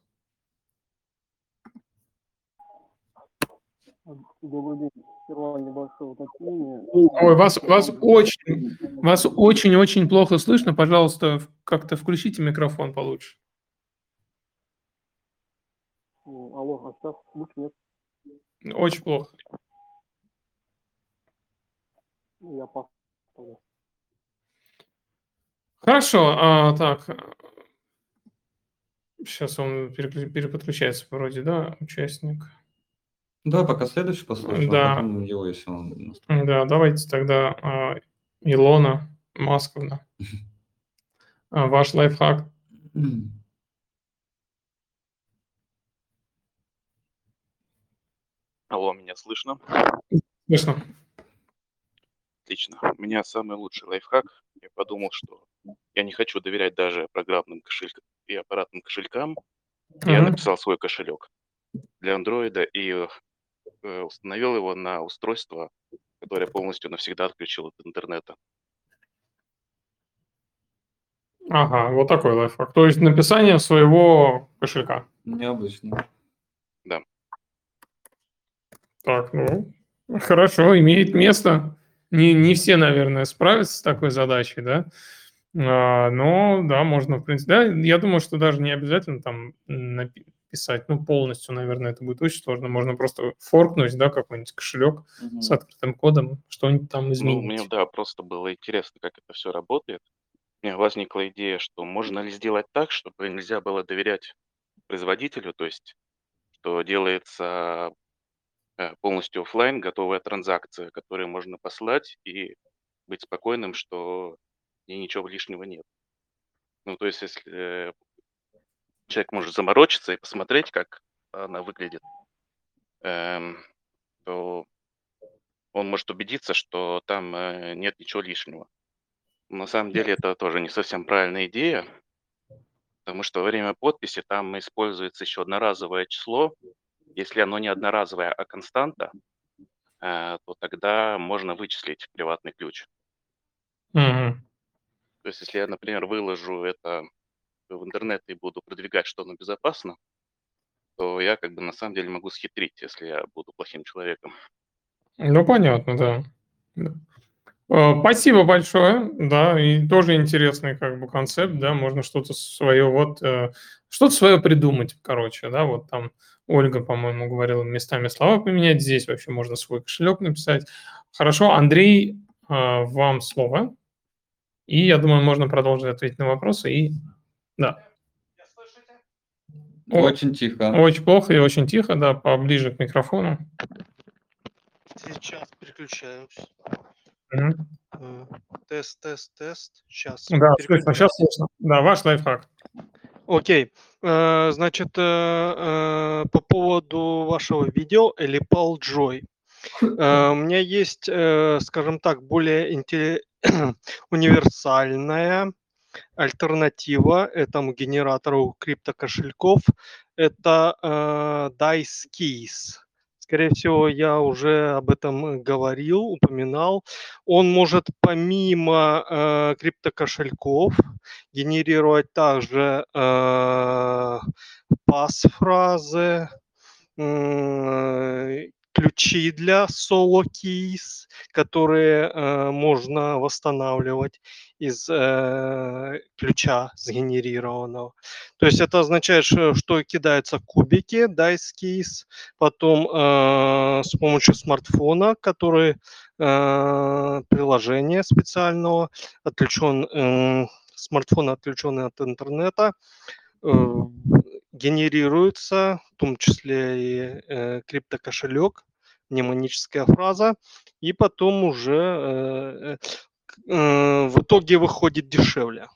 Добрый день. Сперва небольшое уточнение. Ой, вас, вас очень, вас очень-очень плохо слышно. Пожалуйста, как-то включите микрофон получше. Алло, а сейчас нет? Очень плохо. Я поставлю. Хорошо, а, так. Сейчас он переподключается вроде, да, участник. Да, пока следующий послушаем, а Да. потом его, если он... Да, давайте тогда а, Илона Масковна. А, Ваш лайфхак. Алло, меня слышно? Слышно. Отлично. У меня самый лучший лайфхак. Я подумал, что я не хочу доверять даже программным кошелькам и аппаратным кошелькам. Я Мгм. написал свой кошелек для андроида и э, установил его на устройство, которое полностью навсегда отключил от интернета. Ага, вот такой лайфхак. То есть написание своего кошелька. Необычно. Так, ну, хорошо, имеет место. Не, не все, наверное, справятся с такой задачей, да? А, но, да, можно, в принципе, да, я думаю, что даже не обязательно там написать, ну, полностью, наверное, это будет очень сложно. Можно просто форкнуть, да, какой-нибудь кошелек с открытым кодом, что-нибудь там Ну, изменить. мне, да, просто было интересно, как это все работает. У меня возникла идея, что можно ли сделать так, чтобы нельзя было доверять производителю, то есть, что делается полностью оффлайн, готовая транзакция, которую можно послать и быть спокойным, что и ничего лишнего нет. Ну, то есть, если э, человек может заморочиться и посмотреть, как она выглядит, эм, то он может убедиться, что там э, нет ничего лишнего. На самом деле это тоже не совсем правильная идея, потому что во время подписи там используется еще одноразовое число. Если оно не одноразовое, а константа, э, то тогда можно вычислить приватный ключ. Мгм. То есть, если я, например, выложу это в интернет и буду продвигать, что оно безопасно, то я как бы на самом деле могу схитрить, если я буду плохим человеком. Ну, понятно, да. Да. Э, Спасибо большое, да, и тоже интересный как бы концепт, да, можно что-то свое, вот, э, что-то свое придумать, короче, да, вот там Ольга, по-моему, говорила местами слова поменять, здесь вообще можно свой кошелек написать. Хорошо, Андрей, э, вам слово, и я думаю, можно продолжить ответить на вопросы, и да. О, Очень тихо. Очень плохо и очень тихо, да, поближе к микрофону. Сейчас переключаюсь. Э, Тест, тест, тест. Сейчас. Да, слышно, сейчас слышно. Да, ваш лайфхак. Окей. Э, Значит, э, э, по поводу вашего видео Элипал Джой. У меня есть, скажем так, более универсальная альтернатива этому генератору криптокошельков. Это Dice Keys. Скорее всего, я уже об этом говорил, упоминал. Он может помимо э, криптокошельков генерировать также э, пас-фразы, м, ключи для solo keys, которые э, можно восстанавливать из э, ключа сгенерированного. То есть это означает, что кидаются кубики, dice keys, потом э, с помощью смартфона, который э, приложение специального, отключен, э, смартфон отключенный от интернета, э, генерируется, в том числе и э, криптокошелек, мнемоническая фраза, и потом уже э, э, в итоге выходит дешевле.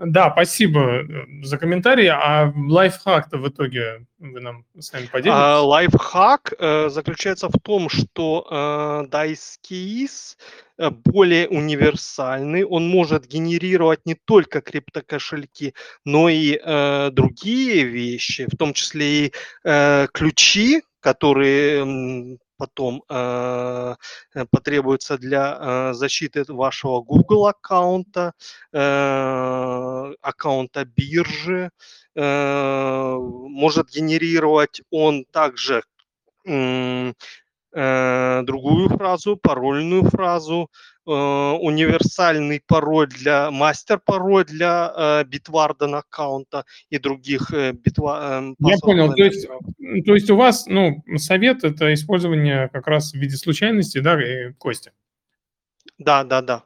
Да, спасибо э, за комментарий. А лайфхак-то в итоге вы нам с нами А поделитесь? лайфхак э, заключается в том, что э, Dice Keys э, более универсальный. Он может генерировать не только криптокошельки, но и э, другие вещи, в том числе и э, ключи, которые потом э, потребуется для защиты вашего Google аккаунта, аккаунта биржи, может генерировать он также э, другую фразу, парольную фразу, э, универсальный пароль для мастер-пароль для э, Bitwarden аккаунта и других э, битва, Я понял, то есть, то есть у вас, ну, совет это использование как раз в виде случайности, да, и Костя? Да, да, да.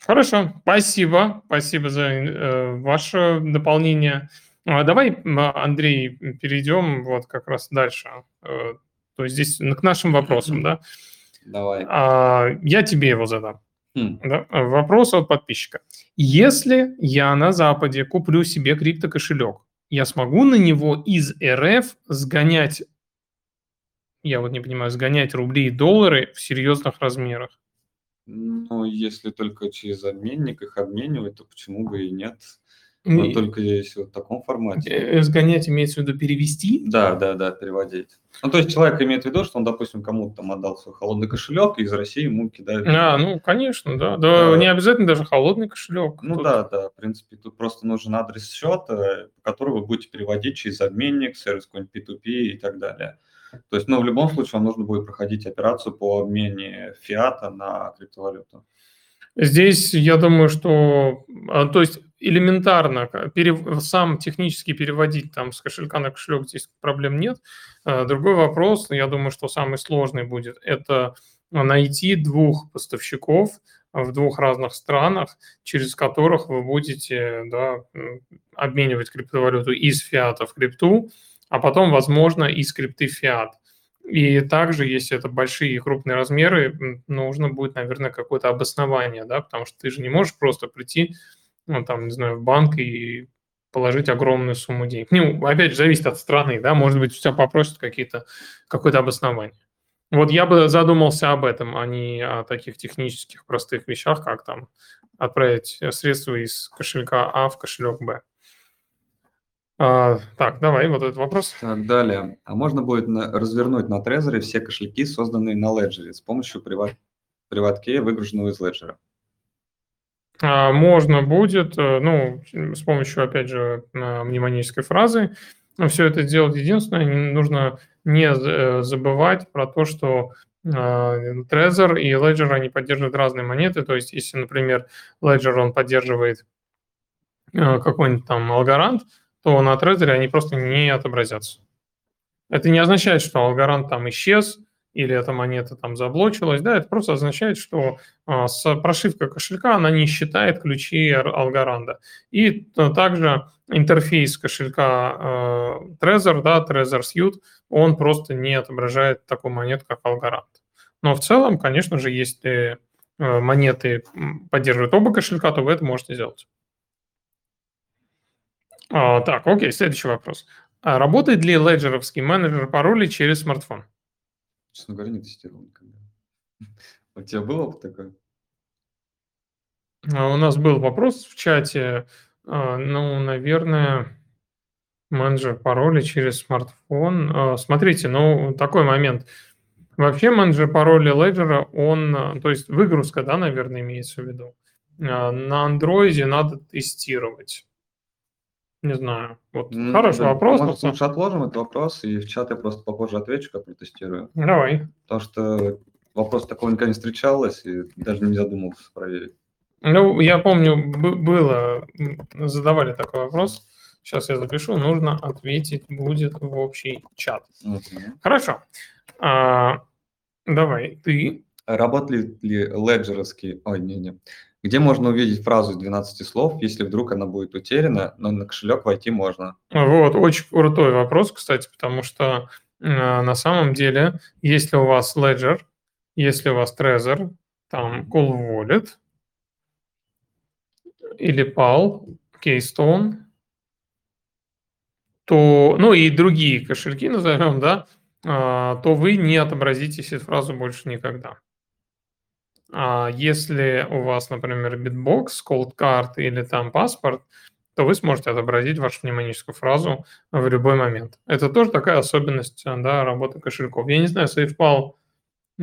Хорошо, спасибо, спасибо за э, ваше дополнение. А давай, Андрей, перейдем вот как раз дальше. То есть здесь к нашим вопросам, да? Давай. А, я тебе его задам. Mm. Да? Вопрос от подписчика. Если я на Западе куплю себе криптокошелек, я смогу на него из РФ сгонять, я вот не понимаю, сгонять рубли и доллары в серьезных размерах? Ну, если только через обменник их обменивать, то почему бы и нет? Но и... только если в таком формате. Э, сгонять имеется в виду перевести? Да, да, да, переводить. Ну, то есть человек имеет в виду, что он, допустим, кому-то там отдал свой холодный кошелек, и из России ему кидают. А, ну, конечно, да. Да, да. не обязательно даже холодный кошелек. Ну тут... да, да, в принципе, тут просто нужен адрес счета, по которому вы будете переводить через обменник, сервис какой-нибудь P2P и так далее. То есть, ну, в любом случае, вам нужно будет проходить операцию по обмене фиата на криптовалюту. Здесь, я думаю, что, а, то есть элементарно, перев... сам технически переводить там с кошелька на кошелек здесь проблем нет. А, другой вопрос, я думаю, что самый сложный будет, это найти двух поставщиков в двух разных странах, через которых вы будете да, обменивать криптовалюту из фиата в крипту, а потом, возможно, из крипты в фиат. И также, если это большие и крупные размеры, нужно будет, наверное, какое-то обоснование, да, потому что ты же не можешь просто прийти, ну, там, не знаю, в банк и положить огромную сумму денег. Ну, опять же, зависит от страны, да, может быть, у тебя попросят какие-то, какое-то обоснование. Вот я бы задумался об этом, а не о таких технических простых вещах, как там отправить средства из кошелька А в кошелек Б. А, так, давай, вот этот вопрос. Так, далее. А можно будет на, развернуть на Trezor все кошельки, созданные на Ledger, с помощью приват, приватке, выгруженного из Ledger? А, можно будет, э, ну, с помощью, опять же, мнемонической фразы. Но все это делать единственное, нужно не э, забывать про то, что Trezor и Ledger, они поддерживают разные монеты. То есть, если, например, Ledger, он поддерживает э, какой-нибудь там алгорант, то на трейдере они просто не отобразятся. Это не означает, что алгоранд там исчез или эта монета там заблочилась, да, это просто означает, что а, с прошивкой кошелька она не считает ключи алгоранда. И также интерфейс кошелька а, Trezor, да, Trezor Suite, он просто не отображает такую монету, как алгоранд. Но в целом, конечно же, если а, монеты поддерживают оба кошелька, то вы это можете сделать. Так, окей, следующий вопрос. Работает ли леджеровский менеджер паролей через смартфон? Честно говоря, не тестировал никогда. У тебя был опыт такой? А, у нас был вопрос в чате. А, ну, наверное, менеджер паролей через смартфон. А, смотрите, ну, такой момент. Вообще менеджер паролей Ledger, он, то есть выгрузка, да, наверное, имеется в виду. На андроиде надо тестировать. Не знаю. Вот ну, хороший да, вопрос. Может, лучше отложим этот вопрос, и в чат я просто попозже отвечу, как протестирую. Давай. Потому что вопрос такого никогда не встречалось, и даже не задумывался проверить. Ну, я помню, было, задавали такой вопрос. Сейчас я запишу, нужно ответить будет в общий чат. Угу. Хорошо. А, давай, ты. Работали ли леджеровские... Ой, не-не. Где можно увидеть фразу из 12 слов, если вдруг она будет утеряна, но на кошелек войти можно? Вот, очень крутой вопрос, кстати, потому что э, на самом деле, если у вас Ledger, если у вас Trezor, там Cool Wallet или PAL, Keystone, то, ну и другие кошельки назовем, да, э, то вы не отобразите эту фразу больше никогда. А если у вас, например, Bitbox, Cold Card или там паспорт, то вы сможете отобразить вашу мнемоническую фразу в любой момент. Это тоже такая особенность да, работы кошельков. Я не знаю, SafePal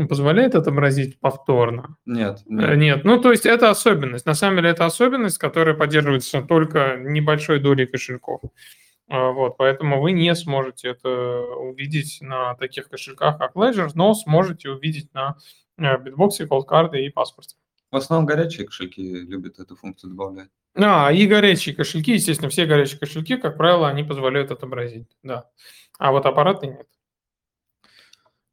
позволяет отобразить повторно? Нет, Э, нет. Нет, ну то есть это особенность. На самом деле это особенность, которая поддерживается только небольшой долей кошельков. А, Вот, поэтому вы не сможете это увидеть на таких кошельках, как Ledger, но сможете увидеть на э, битбоксе, колдкарде и паспорте. В основном горячие кошельки любят эту функцию добавлять. А, и горячие кошельки, естественно, все горячие кошельки, как правило, они позволяют отобразить, да. А вот аппараты нет.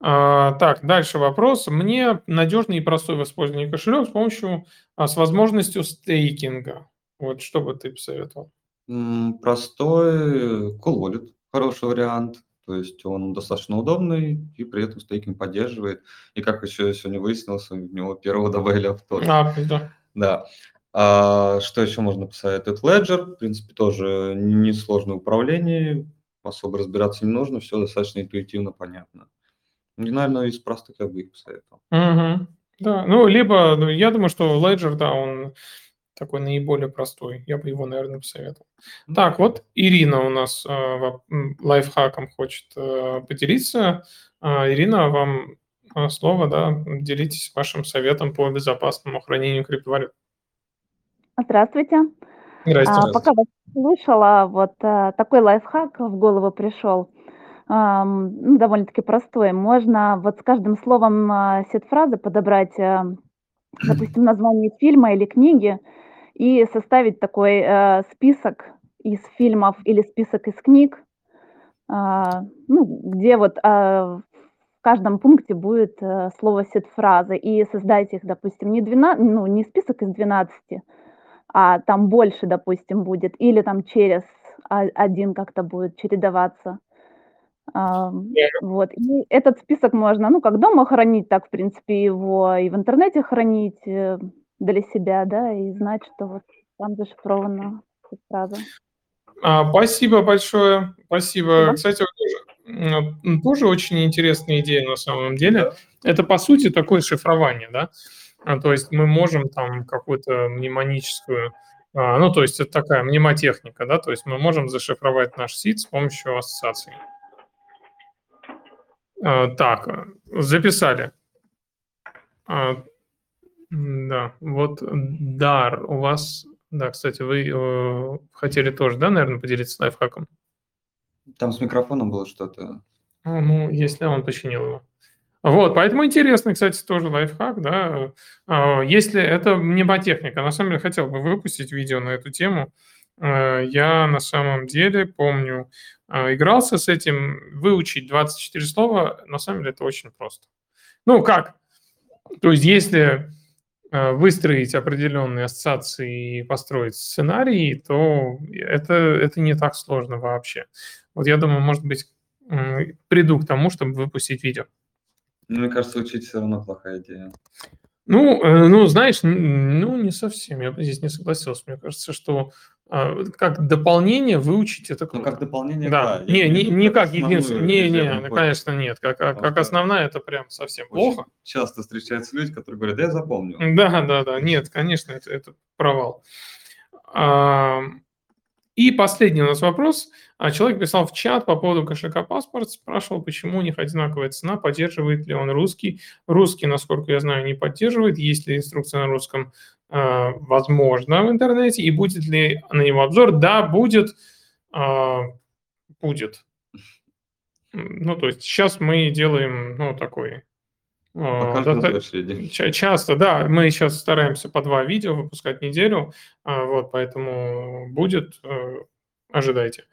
А, так, дальше вопрос. Мне надежный и простой в использовании кошелек с помощью, а, с возможностью стейкинга. Вот что бы ты посоветовал? Простой Cool Wallet, хороший вариант. То есть он достаточно удобный и при этом стейкинг поддерживает. И как еще сегодня выяснилось, у него первого добавили авто. А, да. Да. А, что еще можно посоветовать? Ledger, в принципе, тоже несложное управление, особо разбираться не нужно, все достаточно интуитивно понятно. И, наверное, из простых я бы их посоветовал. Мгм. Да, ну, либо, ну, я думаю, что Ledger, да, он такой наиболее простой. Я бы его, наверное, посоветовал. Так, вот Ирина у нас э, лайфхаком хочет э, поделиться. А, Ирина, вам э, слово, да, делитесь вашим советом по безопасному хранению криптовалют. Здравствуйте. Здрасте. А, пока вас слушала, вот а, такой лайфхак в голову пришел. Ам, ну, довольно-таки простой. Можно вот с каждым словом а, сет-фразы подобрать, а, допустим, название фильма или книги и составить такой э, список из фильмов или список из книг, а, ну, где вот а, в каждом пункте будет э, слово сет-фразы, и создать их, допустим, не 12, ну, не список из 12, а там больше, допустим, будет, или там через а- один как-то будет чередоваться. Ам, Вот. И этот список можно, ну, как дома хранить, так, в принципе, его и в интернете хранить э, для себя, да, и знать, что вот там зашифрована фраза. А, Спасибо большое, спасибо. Да. Кстати, тоже, тоже очень интересная идея на самом деле. Это, по сути, такое шифрование, да? А, То есть мы можем там какую-то мнемоническую, а, ну, то есть это такая мнемотехника, да, то есть мы можем зашифровать наш сид с помощью ассоциаций. А, Так, э, записали. Да, вот Дар, у вас, да, кстати, вы э, хотели тоже, да, наверное, поделиться лайфхаком? Там с микрофоном было что-то. А, Ну, если он починил его. Вот, поэтому интересный, кстати, тоже лайфхак, да. А, Если это мнемотехника, на самом деле хотел бы выпустить видео на эту тему. Э, Я на самом деле помню, а, игрался с этим, выучить 24 слова, на самом деле это очень просто. Ну, как? То есть, если выстроить определенные ассоциации и построить сценарий, то это, это не так сложно вообще. Вот я думаю, может быть, приду к тому, чтобы выпустить видео. Ну, Мне кажется, учить все равно плохая идея. Ну, э, ну, знаешь, ну, не совсем. Я бы здесь не согласился. Мне кажется, что а, как дополнение выучить это Ну, круто. как дополнение, Да, да. не, не, не как основную единственное. Не, не, ну, конечно, нет. Как, как, как основная это прям совсем Очень плохо. часто встречаются люди, которые говорят, да я запомнил. Да, да, да. Нет, конечно, это, это провал. А, И последний у нас вопрос. А, Человек писал в чат по поводу кошелька паспорт, спрашивал, почему у них одинаковая цена, поддерживает ли он русский. Русский, насколько я знаю, не поддерживает. Есть ли инструкция на русском? А, Возможно, в интернете. И будет ли на него обзор? Да, будет. А, Будет. Ну, то есть сейчас мы делаем, ну, такой доста- очереди. ча- часто, да, мы сейчас стараемся по два видео выпускать неделю, а, вот, поэтому будет, э, ожидайте.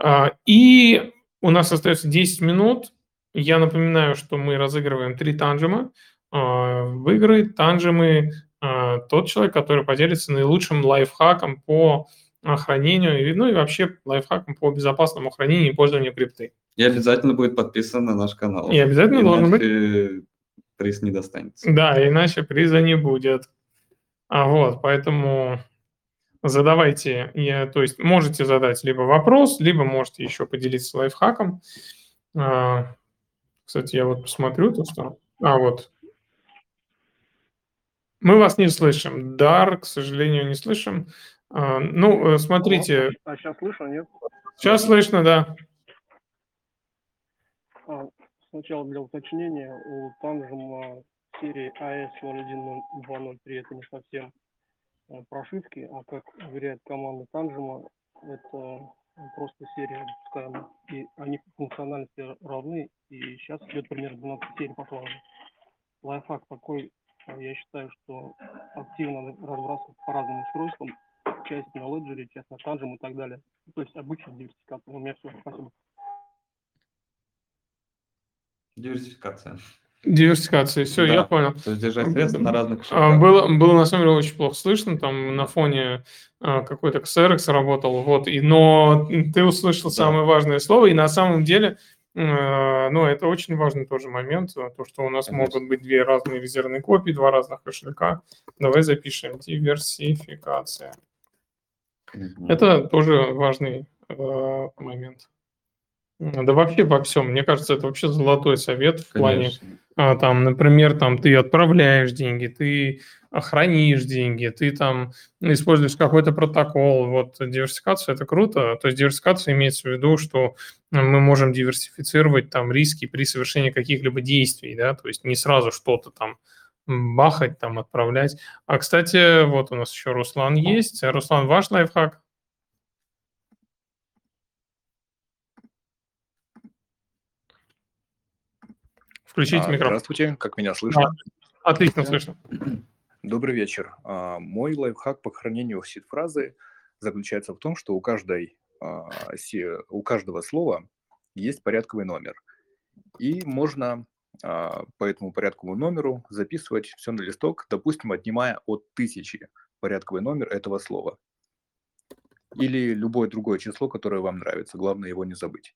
А, И у нас остается 10 минут. Я напоминаю, что мы разыгрываем три танжема. А, Выиграет танжемы а, тот человек, который поделится наилучшим лайфхаком по а, хранению, и, ну и вообще лайфхаком по безопасному хранению и пользованию крипты. И обязательно будет подписан на наш канал. И обязательно должен быть. Иначе приз не достанется. Да, иначе приза не будет. А вот, поэтому задавайте, я, то есть можете задать либо вопрос, либо можете еще поделиться лайфхаком. А, кстати, я вот посмотрю то, что... А, вот. Мы вас не слышим. Дар, к сожалению, не слышим. А, ну, э, смотрите, А сейчас слышно, нет? сейчас слышно, да. А, сначала для уточнения, у Танжема серии AS010203 это не совсем прошивки, а как уверяет команда Танжема, это просто серия допускаемая. И они по функциональности равны, и сейчас идет примерно 12 серий по классу. Лайфхак такой, я считаю, что активно разбрасывать по разным устройствам, часть на Ledger, часть на Tanжем и так далее. То есть обычная диверсификация. У меня все. Спасибо. Диверсификация. Диверсификация, все, Да. я понял. То есть держать средства на разных А, кошельках. Было, было на самом деле очень плохо слышно, там на фоне а, какой-то Xerox работал, вот, и, но ты услышал Да. самое важное слово, и на самом деле, э, ну, это очень важный тоже момент, то, что у нас Конечно. могут быть две разные резервные копии, два разных кошелька. Давай запишем диверсификация. Это тоже важный э, момент. Да вообще во всем. Мне кажется, это вообще золотой совет в плане Конечно. а, там, например, там ты отправляешь деньги, ты хранишь деньги, ты там используешь какой-то протокол. Вот диверсификация это круто. То есть диверсификация имеется в виду, что мы можем диверсифицировать там риски при совершении каких-либо действий, да, то есть не сразу что-то там бахать, там отправлять. А, кстати, вот у нас еще Руслан есть. Руслан, ваш лайфхак? Включите А, микрофон. Здравствуйте, как меня слышно? Да, отлично слышно. Добрый вечер. А, Мой лайфхак по хранению сид-фразы заключается в том, что у, каждой, а, си- у каждого слова есть порядковый номер. И можно по этому порядковому номеру записывать все на листок, допустим, отнимая от тысячи порядковый номер этого слова. Или любое другое число, которое вам нравится. Главное его не забыть.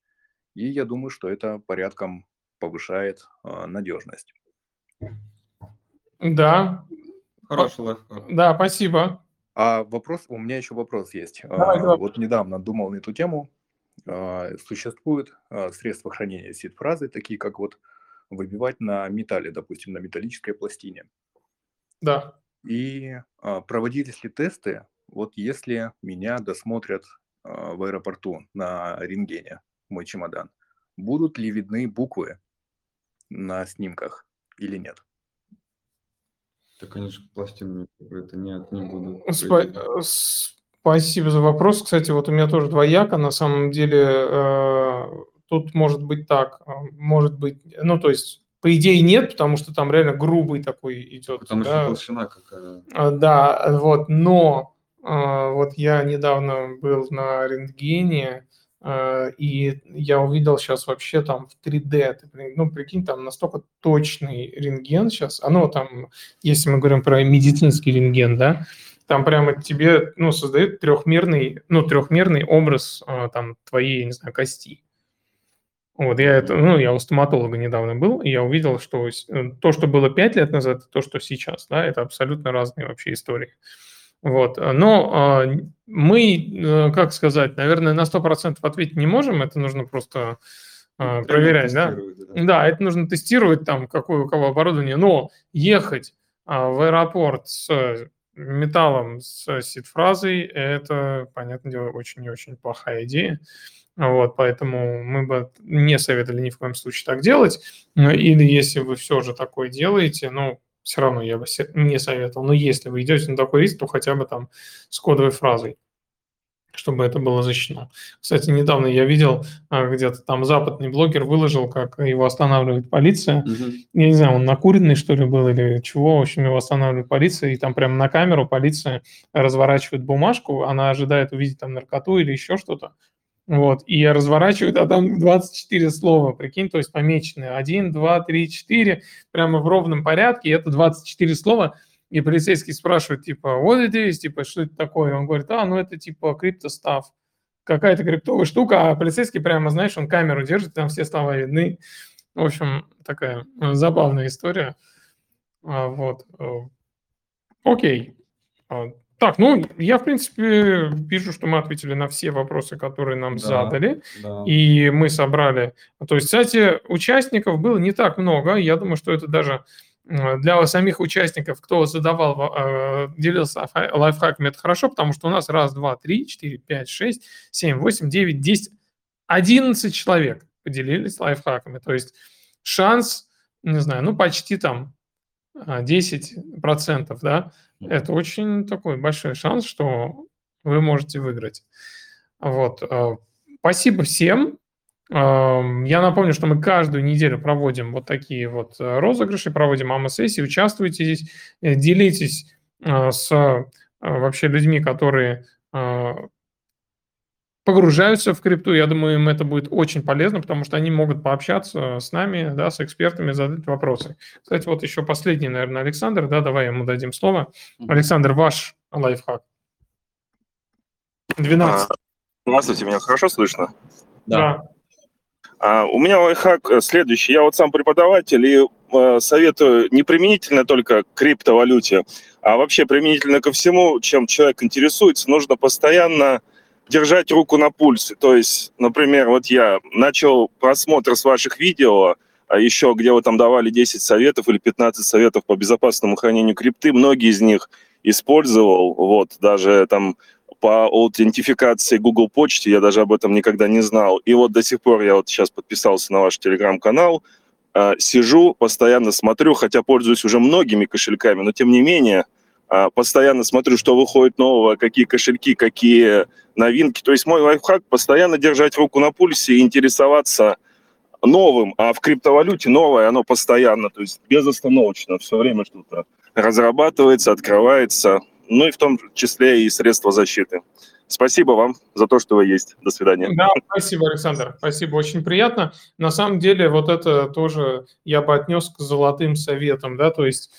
И я думаю, что это порядком повышает а, надежность. Да, Хороший лайфхак. да, спасибо. А вопрос, у меня еще вопрос есть. Давай, А, давай. Вот недавно думал на эту тему. А, Существуют а, средства хранения сид-фразы, такие как вот выбивать на металле, допустим, на металлической пластине. Да. И а, проводились ли тесты, вот если меня досмотрят а, в аэропорту на рентгене, мой чемодан, будут ли видны буквы на снимках или нет? Да, конечно, пластины это нет, не буду. Спа- э, Спасибо за вопрос. Кстати, вот у меня тоже двояко. На самом деле, э, тут может быть так, э, может быть, ну, то есть, по идее, нет, потому что там реально грубый такой идет. Потому что да. толщина какая. А, Да, вот, но а, вот я недавно был на рентгене, а, и я увидел сейчас вообще там в 3D, ты при- ну, прикинь, там настолько точный рентген сейчас, а ну, там, если мы говорим про медицинский рентген, да, там прямо тебе, ну, создает трехмерный, ну, трехмерный образ а, там твоей, не знаю, кости. Вот я это, ну, я у стоматолога недавно был, и я увидел, что э, то, что было пять лет назад, то, что сейчас, да, это абсолютно разные вообще истории. Вот, э, но а, мы, э, как сказать, наверное, на 100% ответить не можем, это нужно просто Прямо проверять, да? да. Да, это нужно тестировать, там, какое у кого оборудование, но ехать а, в аэропорт с металлом, с сид-фразой, это, понятное дело, очень и очень плохая идея. Вот, поэтому мы бы не советовали ни в коем случае так делать. Ну, Или если вы все же такое делаете, ну, все равно я бы не советовал. Но если вы идете на такой риск, то хотя бы там с кодовой фразой, чтобы это было защищено. Кстати, недавно я видел, а, где-то там западный блогер выложил, как его останавливает полиция. Мгм. Я не знаю, он накуренный, что ли, был или чего. В общем, его останавливает полиция, и там прямо на камеру полиция разворачивает бумажку, она ожидает увидеть там наркоту или еще что-то. Вот, и разворачивает, а там 24 слова, прикинь, то есть помеченные. 1, 2, 3, 4, прямо в ровном порядке, это 24 слова. И полицейский спрашивает, типа, вот это есть, типа, что это такое? Он говорит, а, ну это типа криптостав, какая-то криптовая штука, а полицейский прямо, знаешь, он камеру держит, там все слова видны. В общем, такая забавная история. А, Вот. э, Окей. А, Так, ну, я, в принципе, вижу, что мы ответили на все вопросы, которые нам Да, задали, да. и мы собрали. То есть, кстати, участников было не так много. Я думаю, что это даже для самих участников, кто задавал, э, делился лайфха- лайфхаками, это хорошо, потому что у нас раз, два, три, четыре, пять, шесть, семь, восемь, девять, десять, одиннадцать человек поделились лайфхаками. То есть шанс, не знаю, ну почти там 10%, да, это очень такой большой шанс, что вы можете выиграть. Вот. Спасибо всем. Я напомню, что мы каждую неделю проводим вот такие вот э, розыгрыши, проводим АМА-сессии, участвуйте здесь, э, делитесь э, с вообще людьми, которые погружаются в крипту. Я думаю, им это будет очень полезно, потому что они могут пообщаться с нами, да, с экспертами, задать вопросы. Кстати, вот еще последний, наверное, Александр, да, давай ему дадим слово. Александр, ваш лайфхак. 12. А, здравствуйте, меня хорошо слышно? Да. А, у меня лайфхак э, следующий. Я вот сам преподаватель и э, советую не применительно только к криптовалюте, а вообще применительно ко всему, чем человек интересуется, нужно постоянно держать руку на пульсе. То есть, например, вот я начал просмотр с ваших видео, а еще где вы там давали 10 советов или 15 советов по безопасному хранению крипты, многие из них использовал, вот, даже там по аутентификации Google почте, я даже об этом никогда не знал. И вот до сих пор я вот сейчас подписался на ваш телеграм-канал, э, сижу, постоянно смотрю, хотя пользуюсь уже многими кошельками, но тем не менее э, постоянно смотрю, что выходит нового, какие кошельки, какие новинки. То есть мой лайфхак постоянно держать руку на пульсе и интересоваться новым, а в криптовалюте новое, оно постоянно, то есть безостановочно, все время что-то разрабатывается, открывается ну и в том числе и средства защиты. Спасибо вам за то, что вы есть. До свидания. Да, спасибо, Александр. Спасибо, очень приятно. На самом деле, вот это тоже я бы отнес к золотым советам, да, то есть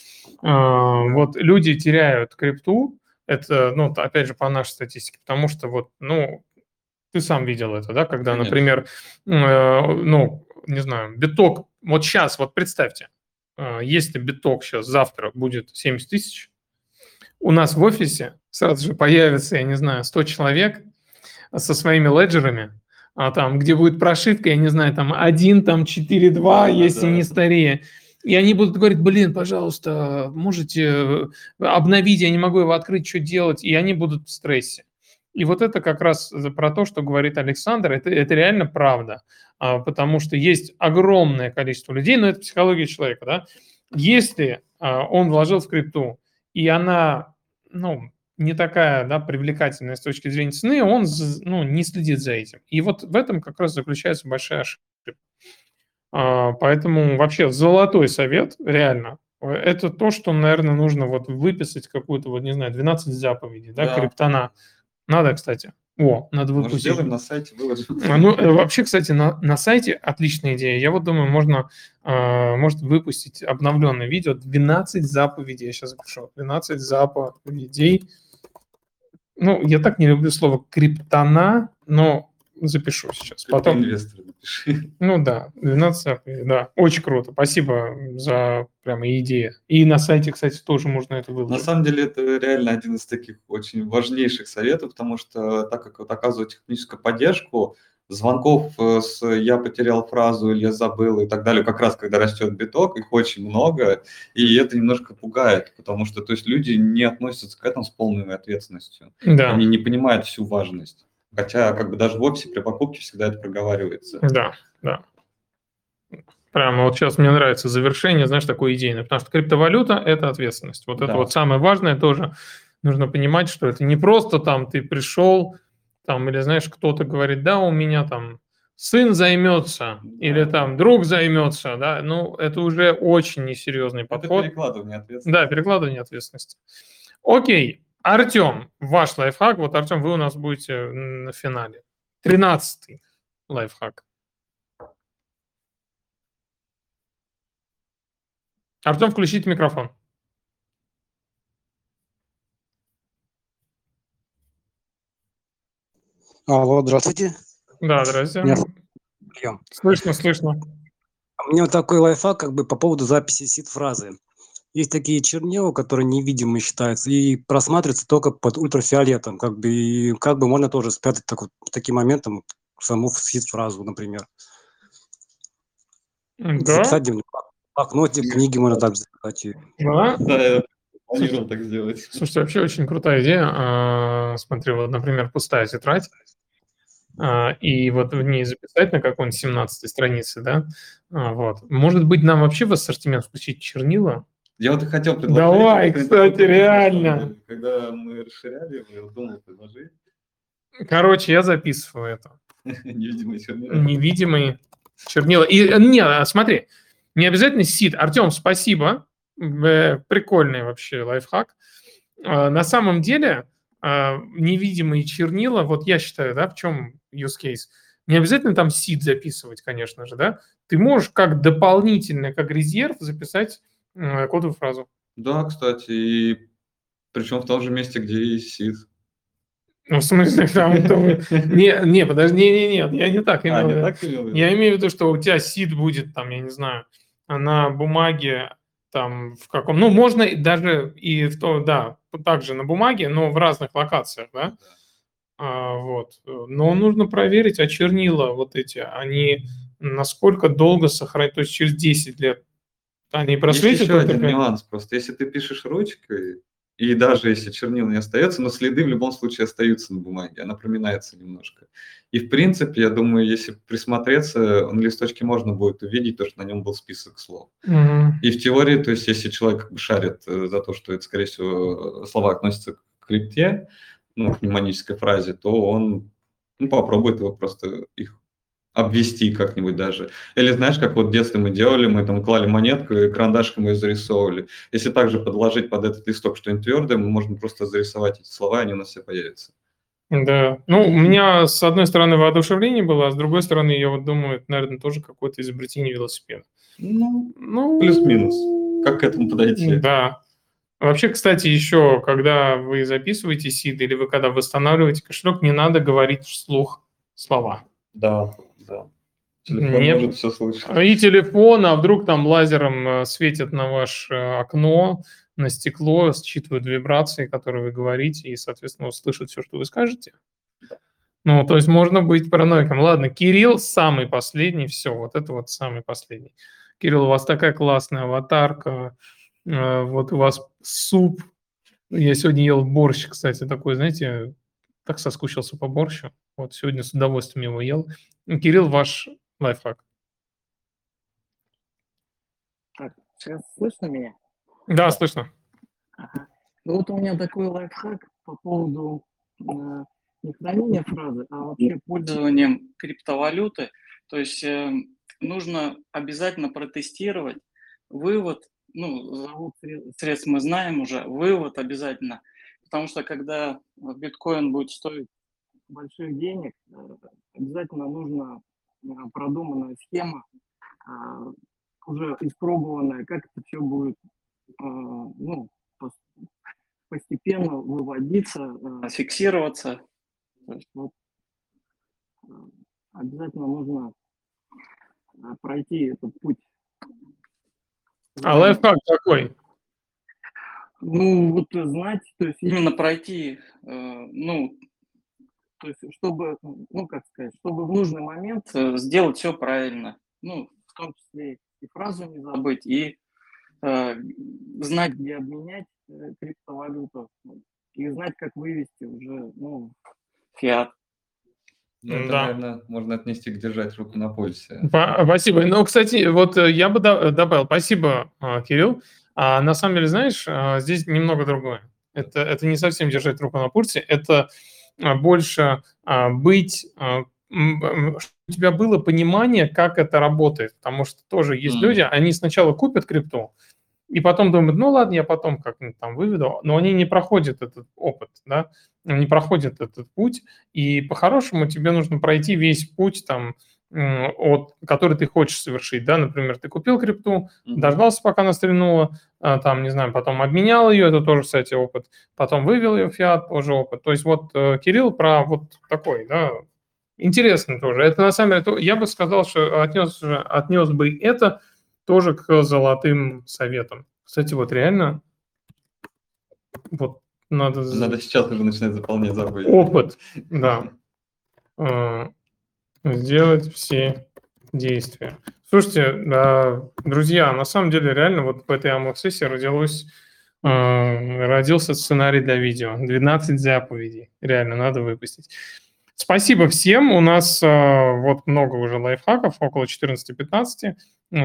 э, вот люди теряют крипту, это, ну, опять же, по нашей статистике, потому что вот, ну, ты сам видел это, да, когда, Конечно. например, э, ну, не знаю, биток, вот сейчас, вот представьте, э, если биток сейчас завтра будет 70 тысяч, у нас в офисе сразу же появится, я не знаю, 100 человек со своими леджерами, а там, где будет прошивка, я не знаю, там 1, там 4, 2, да, если да. не старее. И они будут говорить, блин, пожалуйста, можете э, обновить, я не могу его открыть, что делать, и они будут в стрессе. И вот это как раз про то, что говорит Александр, это, это реально правда, а, потому что есть огромное количество людей, но это психология человека, да, если а, он вложил в крипту, и она ну, не такая да, привлекательная с точки зрения цены, он ну, не следит за этим. И вот в этом как раз заключается большая ошибка. А, поэтому вообще золотой совет, реально, это то, что, наверное, нужно вот выписать какую-то, вот не знаю, 12 заповедей, да, да. криптона. Надо, кстати. О, надо выпустить. Может, сделаем на сайте, выложим. А, ну, э, вообще, кстати, на, на сайте отличная идея. Я вот думаю, можно, э, может выпустить обновленное видео 12 заповедей. Я сейчас запишу. 12 заповедей. Ну, я так не люблю слово криптона, но запишу сейчас. Потом... Инвестор напиши. Ну да, 12 да, очень круто. Спасибо за прямо идею. И на сайте, кстати, тоже можно это выложить. На самом деле это реально один из таких очень важнейших советов, потому что так как вот оказывать техническую поддержку, звонков э, с «я потерял фразу» или «я забыл» и так далее, как раз когда растет биток, их очень много, и это немножко пугает, потому что то есть люди не относятся к этому с полной ответственностью. Да. Они не понимают всю важность. Хотя как бы даже в офисе при покупке всегда это проговаривается. Да, да. Прямо вот сейчас мне нравится завершение, знаешь, такой идейное, потому что криптовалюта – это ответственность. Вот да. это вот самое важное тоже. Нужно понимать, что это не просто там ты пришел, там, или знаешь, кто-то говорит, да, у меня там сын займется, да. или там друг займется, да, ну, это уже очень несерьезный подход. Это перекладывание ответственности. Да, перекладывание ответственности. Окей, Артем, ваш лайфхак. Вот, Артем, вы у нас будете на финале. Тринадцатый лайфхак. Артем, включите микрофон. Алло, здравствуйте. Да, здравствуйте. Меня... Слышно, слышно. У меня вот такой лайфхак как бы по поводу записи сид-фразы. Есть такие чернила, которые невидимые считаются и просматриваются только под ультрафиолетом. Как бы, и как бы можно тоже спрятать так вот, таким моментом саму фразу, например. Да? Записать в блокноте, книги можно так записать. Да? Да, я планировал так сделать. Слушайте, вообще очень крутая идея. А, смотри, вот, например, пустая тетрадь. а, и вот в ней записать на какой-нибудь 17 странице, да, а, вот. Может быть, нам вообще в ассортимент включить чернила? Я вот и хотел предложить. Давай, кстати, реально. Когда мы расширяли, я думал предложить. Короче, я записываю это. Невидимые чернила. Невидимые чернила. И э, не, а, смотри, не обязательно сид. Артем, спасибо. Э, прикольный вообще лайфхак. А, на самом деле, а, невидимые чернила, вот я считаю, да, в чем use case, не обязательно там сид записывать, конечно же, да, ты можешь как дополнительно, как резерв записать э, кодовую фразу. Да, кстати, и причем в том же месте, где и сид. Ну, в смысле, там... Не, не, подожди, не, не, нет, я не так имел. А, не так имел? Я имею в виду, что у тебя сид будет там, я не знаю, на бумаге там в каком... Ну, можно даже и в то, да, также на бумаге, но в разных локациях, да? А, вот. Но нужно проверить, а чернила вот эти, они насколько долго сохранят, то есть через 10 лет они просветят? Есть еще один нюанс просто. Если ты пишешь ручкой, и даже если чернил не остается, но следы в любом случае остаются на бумаге, она проминается немножко. И в принципе, я думаю, если присмотреться, на листочке можно будет увидеть то, что на нем был список слов. Мгм. И в теории, то есть если человек шарит э, за то, что это, скорее всего, слова относятся к крипте, ну, к мнемонической фразе, то он ну, попробует его просто их обвести как-нибудь даже. Или знаешь, как вот в детстве мы делали, мы там клали монетку и карандашком ее зарисовывали. Если также подложить под этот листок что-нибудь твердое, мы можем просто зарисовать эти слова, и они у нас все появятся. Да. Ну, у меня с одной стороны воодушевление было, а с другой стороны, я вот думаю, это, наверное, тоже какое-то изобретение велосипеда. Ну, Ну, плюс-минус. Как к этому подойти? Да. Вообще, кстати, еще, когда вы записываете сид или вы когда восстанавливаете кошелек, не надо говорить вслух слова. Да, да. Телефон Нет. может все слышать. И телефон, а вдруг там лазером э, светит на ваше э, окно, на стекло, считывают вибрации, которые вы говорите, и, соответственно, услышат все, что вы скажете. Ну, то есть можно быть параноиком. Ладно, Кирилл самый последний, все, вот это вот самый последний. Кирилл, у вас такая классная аватарка, э, вот у вас суп. Я сегодня ел борщ, кстати, такой, знаете, так соскучился по борщу. Вот сегодня с удовольствием его ел. Кирилл, ваш лайфхак. Так, сейчас слышно меня? Да, слышно. Ага. Ну вот у меня такой лайфхак по поводу э, не хранения фразы, а вообще пользованием криптовалюты. То есть э, нужно обязательно протестировать вывод, ну, сре- средств мы знаем уже, вывод обязательно. Потому что когда биткоин будет стоить больших денег, э, обязательно нужно э, продуманная схема, э, уже испробованная, как это все будет ну, пос- постепенно выводиться, фиксироваться. То есть вот обязательно нужно пройти этот путь. А лайфхак какой? Ну, вот э, знать, то есть именно пройти, э, ну, то есть чтобы, ну, как сказать, чтобы в нужный момент э, сделать все правильно. Ну, в том числе и фразу не забыть, и э, знать, где обменять э, криптовалюту, и знать, как вывести уже, ну, фиат. Ну, это, Да. наверное, можно отнести к держать руку на пульсе. Па- Спасибо. Ну, кстати, вот э, я бы до- добавил, спасибо, а, Кирилл. А на самом деле, знаешь, а, здесь немного другое. Это, это не совсем держать руку на пульсе, это а, больше быть, чтобы у тебя было понимание, как это работает. Потому что тоже есть М. люди, они сначала купят крипту, и потом думают, ну ладно, я потом как-нибудь там выведу, но они не проходят этот опыт, да, не проходят этот путь, и по-хорошему тебе нужно пройти весь путь там, от, который ты хочешь совершить, да, например, ты купил крипту, дождался, пока она стрельнула, а, там, не знаю, потом обменял ее, это тоже, кстати, опыт, потом вывел ее в фиат, тоже опыт. То есть вот э, Кирилл про вот такой, да, интересно тоже. Это на самом деле, я бы сказал, что отнес, отнес бы это тоже к золотым советам. Кстати, вот реально, вот надо... Надо сейчас уже начинать заполнять заповеди. Опыт, да. Э, Сделать все действия. Слушайте, друзья, на самом деле реально вот в этой амок-сессии родилось, э, родился сценарий для видео. 12 заповедей. Реально, надо выпустить. Спасибо всем. У нас э, вот много уже лайфхаков, около 14-15.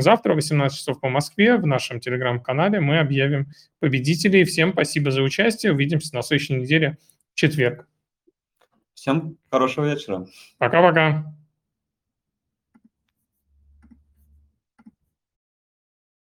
Завтра в 18 часов по Москве в нашем телеграм-канале мы объявим победителей. Всем спасибо за участие. Увидимся на следующей неделе в четверг. Всем хорошего вечера. Пока-пока.